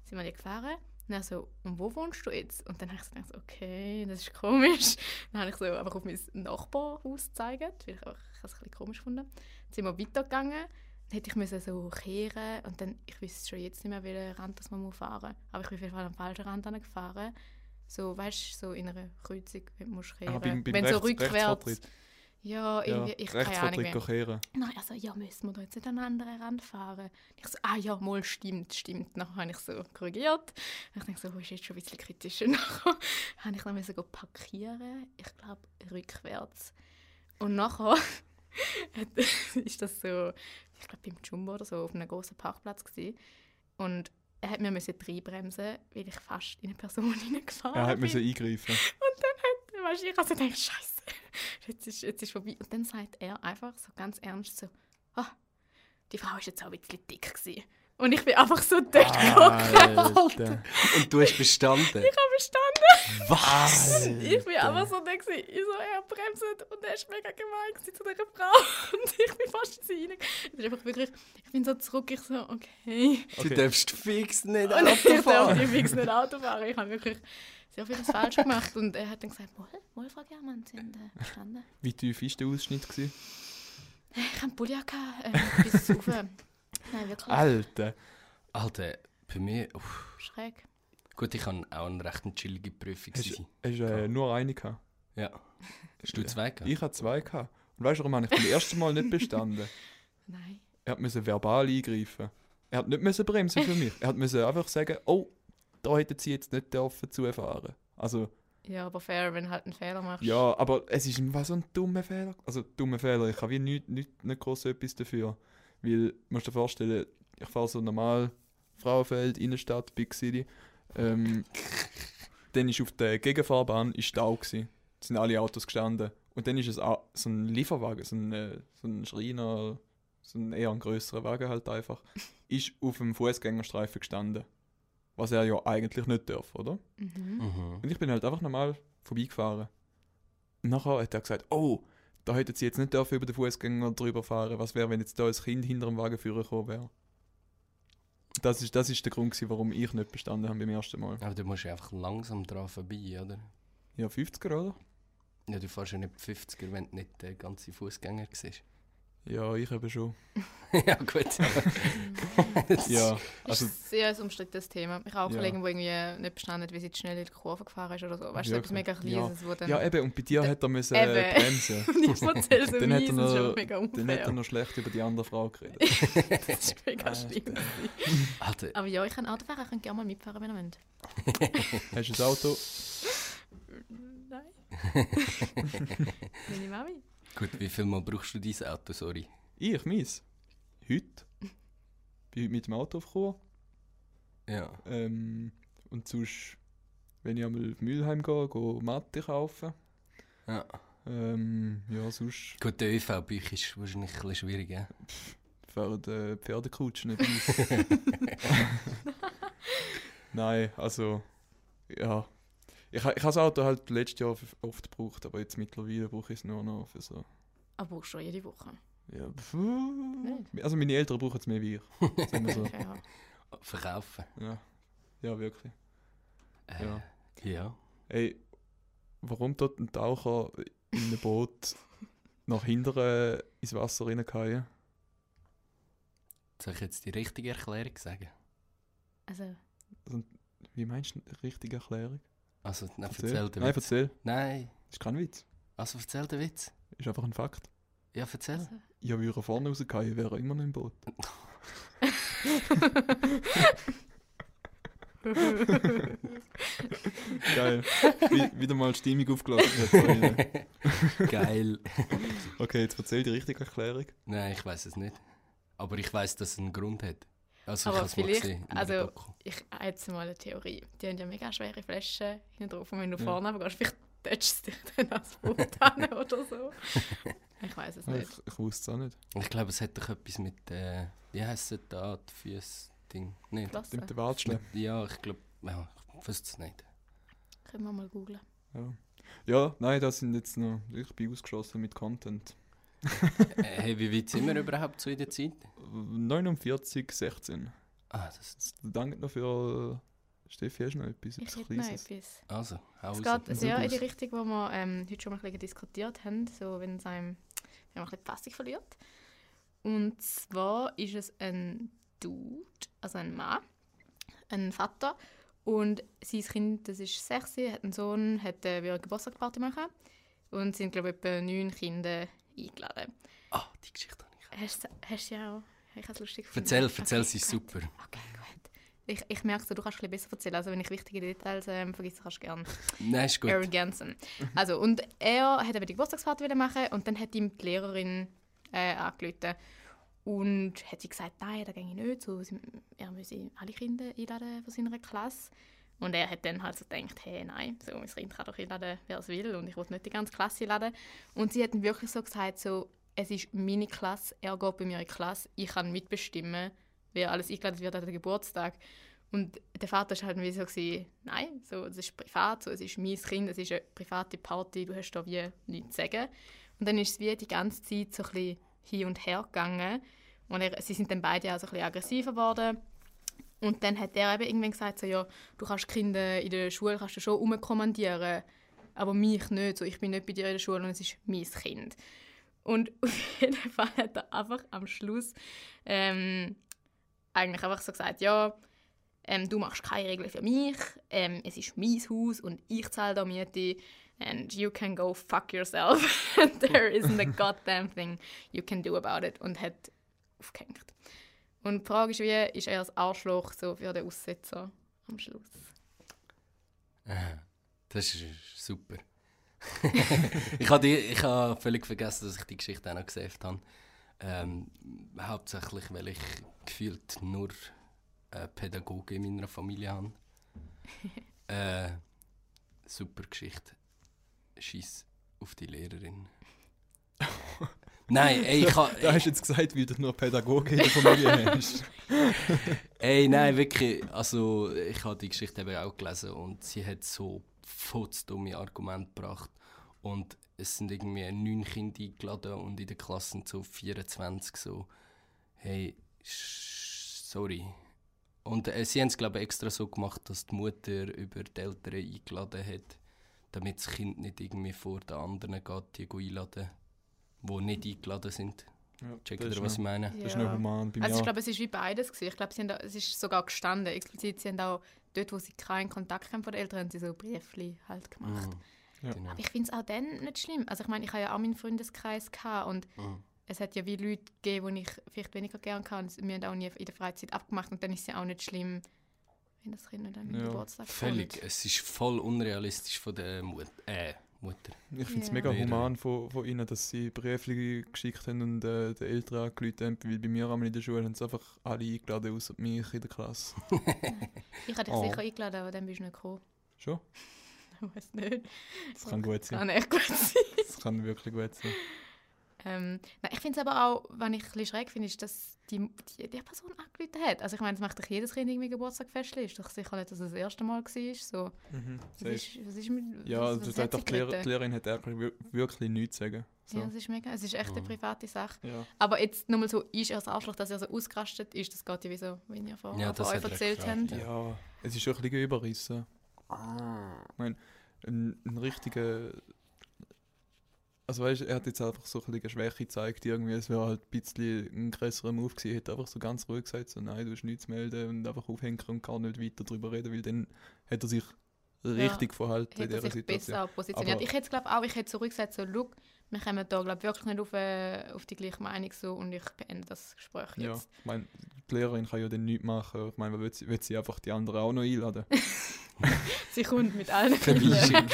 Sind wir die gefahren. Und er so, und wo wohnst du jetzt? Und dann habe ich so gedacht, okay, das ist komisch. [laughs] Dann habe ich so einfach auf mein Nachbarhaus gezeigt, weil ich, einfach, ich es ein bisschen komisch gefunden. Dann sind wir weitergegangen. Dann hätte ich müssen so kehren und dann, ich wüsste schon jetzt nicht mehr, welchen Rand das man fahren muss. Aber ich bin auf jeden Fall am falschen Rand gefahren. So, weißt du, so in einer Kreuzung, wenn du musst kehren. Ah, beim, beim wenn Rechts, so rückwärts. Ja, Ja, irgendwie, ich keine Ahnung mehr. kehren. Nein, also, ja, müssen wir da jetzt nicht an einen anderen Rand fahren? Ich so, ah ja, mal stimmt, stimmt. Nachher habe ich so korrigiert. Ich denke so, oh, ist jetzt schon ein bisschen kritisch. Und nachher [laughs] habe ich dann müssen parkieren, ich glaube, rückwärts. Und nachher [laughs] [laughs] ist das so, ich glaube, beim Jumbo oder so, auf einem großen Parkplatz gewesen. Und er hat mir müssen reinbremsen, weil ich fast in eine Person hineingefahren Er hat bin. müssen eingreifen. Weißt du, ich habe so gedacht, Scheiße, jetzt ist, jetzt ist vorbei. Und dann sagt er einfach so ganz ernst so, ah, die Frau war jetzt auch ein bisschen dick. Gewesen. Und ich bin einfach so dort. Alter. Und du hast bestanden. Ich habe bestanden. Was? Ich bin einfach so gewesen. Ich so, er bremst und er ist mega gemein gewesen zu dieser Frau. [laughs] Und ich bin fast in sie rein. Das ist einfach wirklich, ich bin so zurück, ich so, okay. Du Okay. darfst fix nicht Und Auto ich darf fahren. fix nicht Auto fahren. Ich habe wirklich sehr vieles falsch gemacht. Und er hat dann gesagt, mal, mal, Frau Germann, Sie haben äh, bestanden. Wie tief war der Ausschnitt? Gewesen? Ich hatte einen Pulli äh, bis rauf. [laughs] Nein, wirklich Alter. Alter, bei mir... Uff. schräg. Gut, ich hatte auch eine recht chillige Prüfung. Hast hast, äh, nur eine gehabt? Ja. Hast du zwei gehabt? Ich hatte zwei gehabt. Und weißt du, warum habe ich beim ersten Mal nicht bestanden? [laughs] Nein. Er hat verbal eingreifen. Er hat nicht müssen bremsen für mich. Er hat einfach sagen, oh, da hätten sie jetzt nicht dürfen zufahren. Also, Ja, aber fair, wenn du halt einen Fehler machst. ja, aber es ist was so ein dummer Fehler. Also, dummer Fehler. Ich habe wie nicht, nicht, nicht groß etwas dafür. Weil, musst dir vorstellen, ich fahre so normal Frauenfeld, Innenstadt, Big City. Ähm, [laughs] dann ist auf der Gegenfahrbahn ist Stau gewesen. Es sind alle Autos gestanden. Und dann ist es so ein Lieferwagen, so ein, äh, so ein Schreiner, so ein eher ein grösserer Wagen halt einfach, [laughs] ist auf dem Fußgängerstreifen gestanden. Was er ja eigentlich nicht darf, oder? Mhm. Mhm. Und ich bin halt einfach normal vorbeigefahren. Und nachher hat er gesagt, oh, da hätten sie jetzt nicht dürfen über den Fußgänger drüber fahren. Was wäre, wenn jetzt da ein Kind hinter dem Wagen führen gekommen wäre? Das ist, das ist der Grund, gewesen, warum ich nicht bestanden habe beim ersten Mal. Aber du musst ja einfach langsam dran vorbei, oder? Ja, 50er, oder? Ja, du fährst ja nicht 50er, wenn du nicht der ganze Fußgänger siehst. Ja, ich eben schon. [laughs] ja, gut. [laughs] Ja, Also, [laughs] also ist ein sehr umstrittenes Thema. Ich habe auch Ja. Kollegen, die irgendwie nicht bestanden haben, wie sie zu schnell in die Kurve gefahren ist oder so. Weißt du, Ja, etwas mega ja. Kleines, wo dann... ja, eben, und bei dir Da- hat er müssen eben. äh, bremsen. Und ich erzähle so Dann hat mies, er das ist noch- mega Dann hat er unfair. noch schlecht über die andere Frau geredet. Das ist mega Alter. schlimm. Alter, Aber ja, ich kann Auto fahren, ich kann gerne mal mitfahren, wenn ihr wollt. Hast du das Auto? Nein. Meine Mami. Gut, wie viel Mal brauchst du dein Auto, sorry? Ich, meins. Heute. Bin heute mit dem Auto aufgekommen. Ja. Ähm, und sonst, wenn ich einmal auf Mülheim gehe, gehe Matte kaufen. ja. Ähm, ja, sonst Gut, der ÖV bei euch ist wahrscheinlich ein bisschen schwierig, ja? fahren Pferdekutschen nicht. [laughs] [laughs] Nein, also, ja. Ich, ich habe das Auto halt letztes Jahr oft gebraucht, aber jetzt mittlerweile brauche ich es nur noch für so. Aber brauchst du jede Woche. Ja, pff, also meine Eltern brauchen es mehr wie ich. Sagen wir so. [laughs] Okay, ja. Verkaufen. Ja, ja wirklich. Äh, Ja. ja. Ey, warum dort ein Taucher in einem Boot nach hinten ins Wasser reingefallen? Soll ich jetzt die richtige Erklärung sagen? Also, Wie meinst du eine richtige Erklärung? Also, nein, erzähl den Nein, Witz. erzähl. Nein, Das ist kein Witz. also erzähl den Witz. Ist einfach ein Fakt. Ja, erzähl. also. Ja, er vorne rausgefallen, wäre er immer noch im Boot. [laughs] Geil. Wie, wieder mal die Stimmung aufgelassen. [laughs] Geil. okay, jetzt erzähl die richtige Erklärung. Nein, ich weiß es nicht. Aber ich weiß, dass es einen Grund hat. Also, Aber ich habe es mal vielleicht- gesehen. also-. Ich habe jetzt mal eine Theorie. Die haben ja mega schwere Flaschen hinten drauf. Und wenn du Ja. vorne aber gehst, vielleicht tätschst dich dann als Frucht an [laughs] oder so. Ich weiß es nicht. Ich, ich wusste es auch nicht. Ich glaube, es hat doch etwas mit, äh, wie heisst es da, die Füße-Ding? Nicht? Klasse. Mit der Watschle. Ja, ich glaube, ja, ich wüsste es nicht. Können wir mal googlen. Ja. ja, nein, das sind jetzt noch. Ich bin ausgeschossen mit Content. Äh, hey, wie weit sind wir überhaupt so in der Zeit? 49, 16. Ah, das Danke noch für. Steffi, hast du noch etwas? Ich hätte noch etwas. Also, Es raus. geht sehr in die Richtung, wo wir ähm, heute schon mal ein bisschen diskutiert haben, so wenn es einem wenn man ein bisschen die Fassung verliert. Und zwar ist es ein Dude, also ein Mann, ein Vater und sein Kind, das ist sechs, hat einen Sohn, hat äh, eine Geburtstagsparty machen und sind glaube ich etwa neun Kinder eingeladen. Ah, die Geschichte habe ich. Hast du hast du ja auch? Ich habe es lustig gefunden. Erzähl, erzähl, Okay, sie ist super. Okay, gut. Ich, ich merke, so, du kannst ein bisschen besser erzählen. Also wenn ich wichtige Details ähm, vergesse, kannst du gerne. Nein, ist gut. Eric Ganson. Also, und er hat eben die Geburtstagsparty machen und dann hat ihm die Lehrerin äh, angerufen und hat sie gesagt, nein, das gehe ich nicht. So, er müsse alle Kinder einladen von seiner Klasse. Und er hat dann halt so gedacht, hey, nein, so, mein Kind kann doch einladen, wer es will und ich will nicht die ganze Klasse einladen. Und sie hat dann wirklich so gesagt, so, es ist meine Klasse, er geht bei mir in die Klasse, ich kann mitbestimmen, wer alles eingeladen wird an den Geburtstag. Und der Vater war halt wie so, nein, so, es ist privat, so, es ist mein Kind, es ist eine private Party, du hast da wie nichts zu sagen. Und dann ist es wie die ganze Zeit so ein bisschen hin und her gegangen. Und er, sie sind dann beide auch so ein bisschen aggressiver geworden. Und dann hat er eben irgendwann gesagt, so, ja, du kannst Kinder in der Schule kannst du schon umkommandieren, aber mich nicht. So, ich bin nicht bei dir in der Schule und es ist mein Kind. Und [laughs] auf jeden Fall hat er einfach am Schluss ähm, eigentlich einfach so gesagt, ja, ähm, du machst keine Regeln für mich, ähm, es ist mein Haus und ich zahle da Miete and you can go fuck yourself. [laughs] There isn't a goddamn thing you can do about it. Und hat aufgehängt. Und die Frage ist, wie ist er als Arschloch so für den Aussetzer am Schluss? Aha, Das ist super. [laughs] ich habe ich ha völlig vergessen, dass ich die Geschichte auch noch gesaved habe. Ähm, hauptsächlich, weil ich gefühlt nur äh, Pädagogen in meiner Familie habe. [laughs] äh, super Geschichte. Scheiß auf die Lehrerin. [laughs] nein, ey, ich ha, [laughs] Da hast du jetzt gesagt, weil du nur Pädagoge in der Familie [laughs] hast. Ey, nein, wirklich. Also, ich habe die Geschichte eben auch gelesen und sie hat so dumme Argumente gebracht. Und es sind irgendwie neun Kinder eingeladen und in der Klasse sind so 24 so. Hey, sorry. Und äh, sie haben es, glaube ich, extra so gemacht, dass die Mutter über die Eltern eingeladen hat, damit das Kind nicht irgendwie vor den anderen geht, die einladen, die nicht eingeladen sind. Ja, Checkt ihr, was ich meine? Das ist noch human bei mir. Also ich glaube, es ist wie beides. Gewesen. Ich glaube, sie haben da, es ist sogar gestanden, explizit. Sie haben auch dort, wo sie keinen Kontakt haben von den Eltern, haben sie so Briefli halt gemacht. Mhm. Ja. Genau. Aber ich finde es auch dann nicht schlimm. Also ich meine, ich habe ja auch meinen Freundeskreis gehabt und Mhm. es hat ja wie Leute gegeben, die ich vielleicht weniger gerne kann. Und wir haben auch nie in der Freizeit abgemacht und dann ist es ja auch nicht schlimm, wenn das Kind nicht an meinen Ja, Geburtstag Völlig. kommt. Es ist voll unrealistisch von der Mut äh, Mutter. Ich finde es Ja. mega Lehrer. human von, von ihnen, dass sie Briefe geschickt haben und äh, den Eltern angerufen haben, weil bei mir einmal in der Schule haben sie einfach alle eingeladen, außer mich in der Klasse. [laughs] Ich habe dich Oh. sicher eingeladen, aber dann bist du nicht gekommen. Schon? [laughs] Ich weiß nicht. Das kann gut sein. Kann echt gut sein. Das kann wirklich gut sein. Ähm, nein, ich finde es aber auch, was ich ein bisschen schräg finde, ist, dass die, die, die Person angerufen hat. Also ich meine, das macht doch jedes Kind irgendwie Geburtstag festlich. Ist doch sicher nicht, dass es das erste Mal war. So, Mhm. was, ist, was ist mit Ja, was, das was sagt hat doch die, Lehrer, die Lehrerin hat eigentlich wir- wirklich nichts zu sagen. So. Ja, es ist mega. Es ist echt eine private Sache. Ja. Aber jetzt nochmal so, ist er das Arschloch, dass er so ausgerastet ist, das geht ja wie so, wie ihr vorher Ja, von das euch er erzählt habt. ja. Ja, es ist schon ein bisschen überrissen. Ich meine, ein, ein richtiger. Also weißt er hat jetzt einfach so ein eine Schwäche gezeigt, irgendwie. Es wäre halt ein bisschen ein größerer Move gewesen. Er hätte einfach so ganz ruhig gesagt, so nein, du hast nichts melden und einfach aufhängen und gar nicht weiter darüber reden, weil dann hat er sich richtig verhalten in Hätte er dieser sich Situation. besser positioniert. Aber- ich hätte glaube auch, ich hätte zurückgesagt, so, look, wir kommen da glaube wirklich nicht auf, äh, auf die gleiche Meinung so und ich beende das Gespräch Ja, jetzt. ich meine, die Lehrerin kann ja dann nichts machen. Ich meine, will sie, will sie einfach die anderen auch noch einladen? [laughs] [laughs] Sie kommt mit allen Vorbeischicken.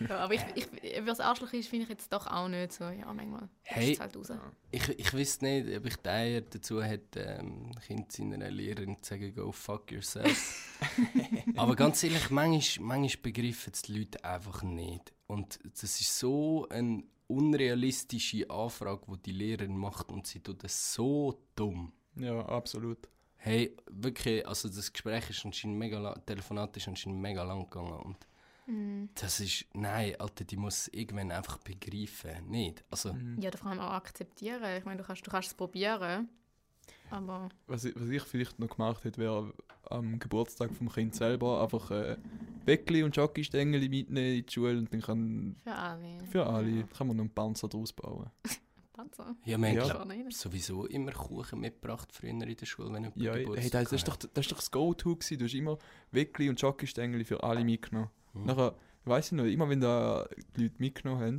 [laughs] ja, Aber ich, ich, was Arschloch ist, finde ich jetzt doch auch nicht so. Ja, manchmal Hey. ist es halt raus. Ich, ich weiß nicht, ob ich die Eier dazu hätte, ähm, Kind seiner Lehrerin zu sagen, go fuck yourself. Aber ganz ehrlich, manchmal, manchmal begreifen es die Leute einfach nicht. Und das ist so eine unrealistische Anfrage, die die Lehrerin macht und sie tut das so dumm. Ja, absolut. Hey, wirklich, also das Gespräch ist anscheinend mega lang, Telefonat ist anscheinend mega lang gegangen und Mhm. das ist, nein, Alter, die muss irgendwann einfach begreifen, nicht? Also, Mhm. Ja, oder vor allem auch akzeptieren. Ich meine, du kannst, du kannst es probieren, aber Was ich, was ich vielleicht noch gemacht hätte, wäre am Geburtstag vom Kind selber einfach äh, Bäckli und Jockeystängel mitnehmen in die Schule und dann kann für alle. für alle Ja. kann man noch einen Panzer draus bauen. [laughs] Panzer. ja, haben Ja. glaub, sowieso immer Kuchen mitgebracht früher in der Schule, wenn Ja, hey, Geburtstag das, das, ist doch, das ist doch das Go-To gewesen. Du hast immer Bäckli und Jockeystängel für alle mitgenommen. Mhm. Nachher, weiss ich noch, immer wenn da die Leute mitgenommen haben,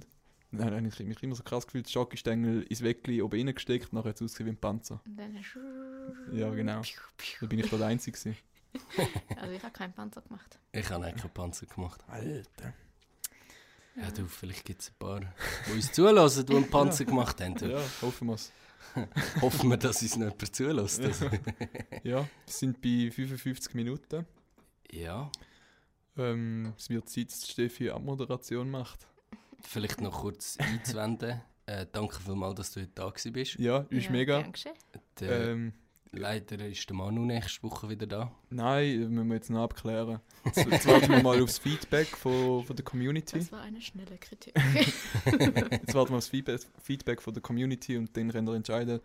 dann habe ich mich immer so krass gefühlt, das Jockeystängel ins Weckli oben reingesteckt, nachher hat es ausgesehen wie ein Panzer. Und dann Ja, genau. Da bin ich da der Einzige gewesen. [laughs] Also ich habe keinen Panzer gemacht. Ich habe eigentlich keinen Panzer gemacht. Alter. Ja, du, vielleicht gibt es ein paar, die uns zulassen, die einen Panzer gemacht haben. Ja, hoffen wir es. [laughs] Hoffen wir, dass uns noch jemand zulässt. Ja. Also. Ja, wir sind bei 55 Minuten. ja, Ähm, es wird Zeit, dass Steffi eine Abmoderation macht. Vielleicht noch kurz [laughs] einzuwenden. Äh, danke vielmals, dass du heute da bist. Ja, ist ja, mega. geschehen. Der, Ähm, Leider ist der Manu nächste Woche wieder da. nein, müssen wir jetzt noch abklären. Jetzt, jetzt warten wir mal aufs Feedback von, von der Community. Das war eine schnelle Kritik. [laughs] Jetzt warten wir aufs Feedback, Feedback von der Community und dann könnt ihr entscheiden,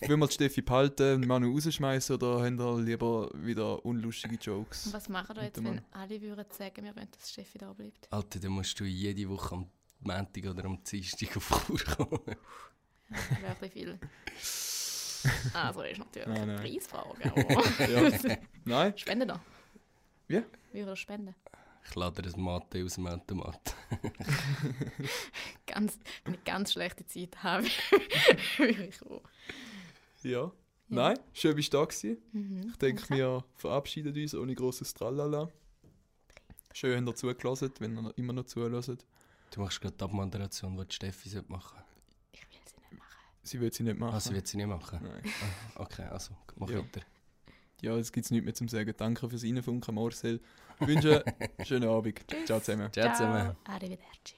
wir die Steffi behalten und Manu rausschmeißen oder haben wir lieber wieder unlustige Jokes? Und was machen wir jetzt, wenn alle würden sagen, wir wollen, dass Steffi da bleibt? Alter, dann musst du jede Woche am Montag oder am Dienstag auf Kur kommen. Ja, das wäre ein bisschen viel. [laughs] Also ist natürlich Nein, eine nein. Preisfrage. [laughs] aber- Ja. Nein? Spenden da. Wie? Wie würde er spenden? Ich lade das Mate aus dem Automat. [laughs] Ganz, wenn ich ganz schlechte Zeit habe, würde ich auch. Ja. Ja. Nein? Schön, bist du da gewesen. Mhm. Ich denke, wir verabschieden uns ohne grosses Tralala. Schön, habt ihr zugelassen, wenn ihr noch- immer noch zuhört. Du machst gerade die Abmoderation, die die Steffi sollte machen Ich will sie nicht machen. Sie will sie nicht machen. Ah, sie wird sie nicht machen? Nein. Ah, okay, also, mach Ja. weiter. Ja, es gibt nichts mehr zum sagen. Danke fürs Reinfunken, Marcel. Ich wünsche einen [laughs] schönen Abend. Ciao zusammen. Ciao zusammen. Arrivederci.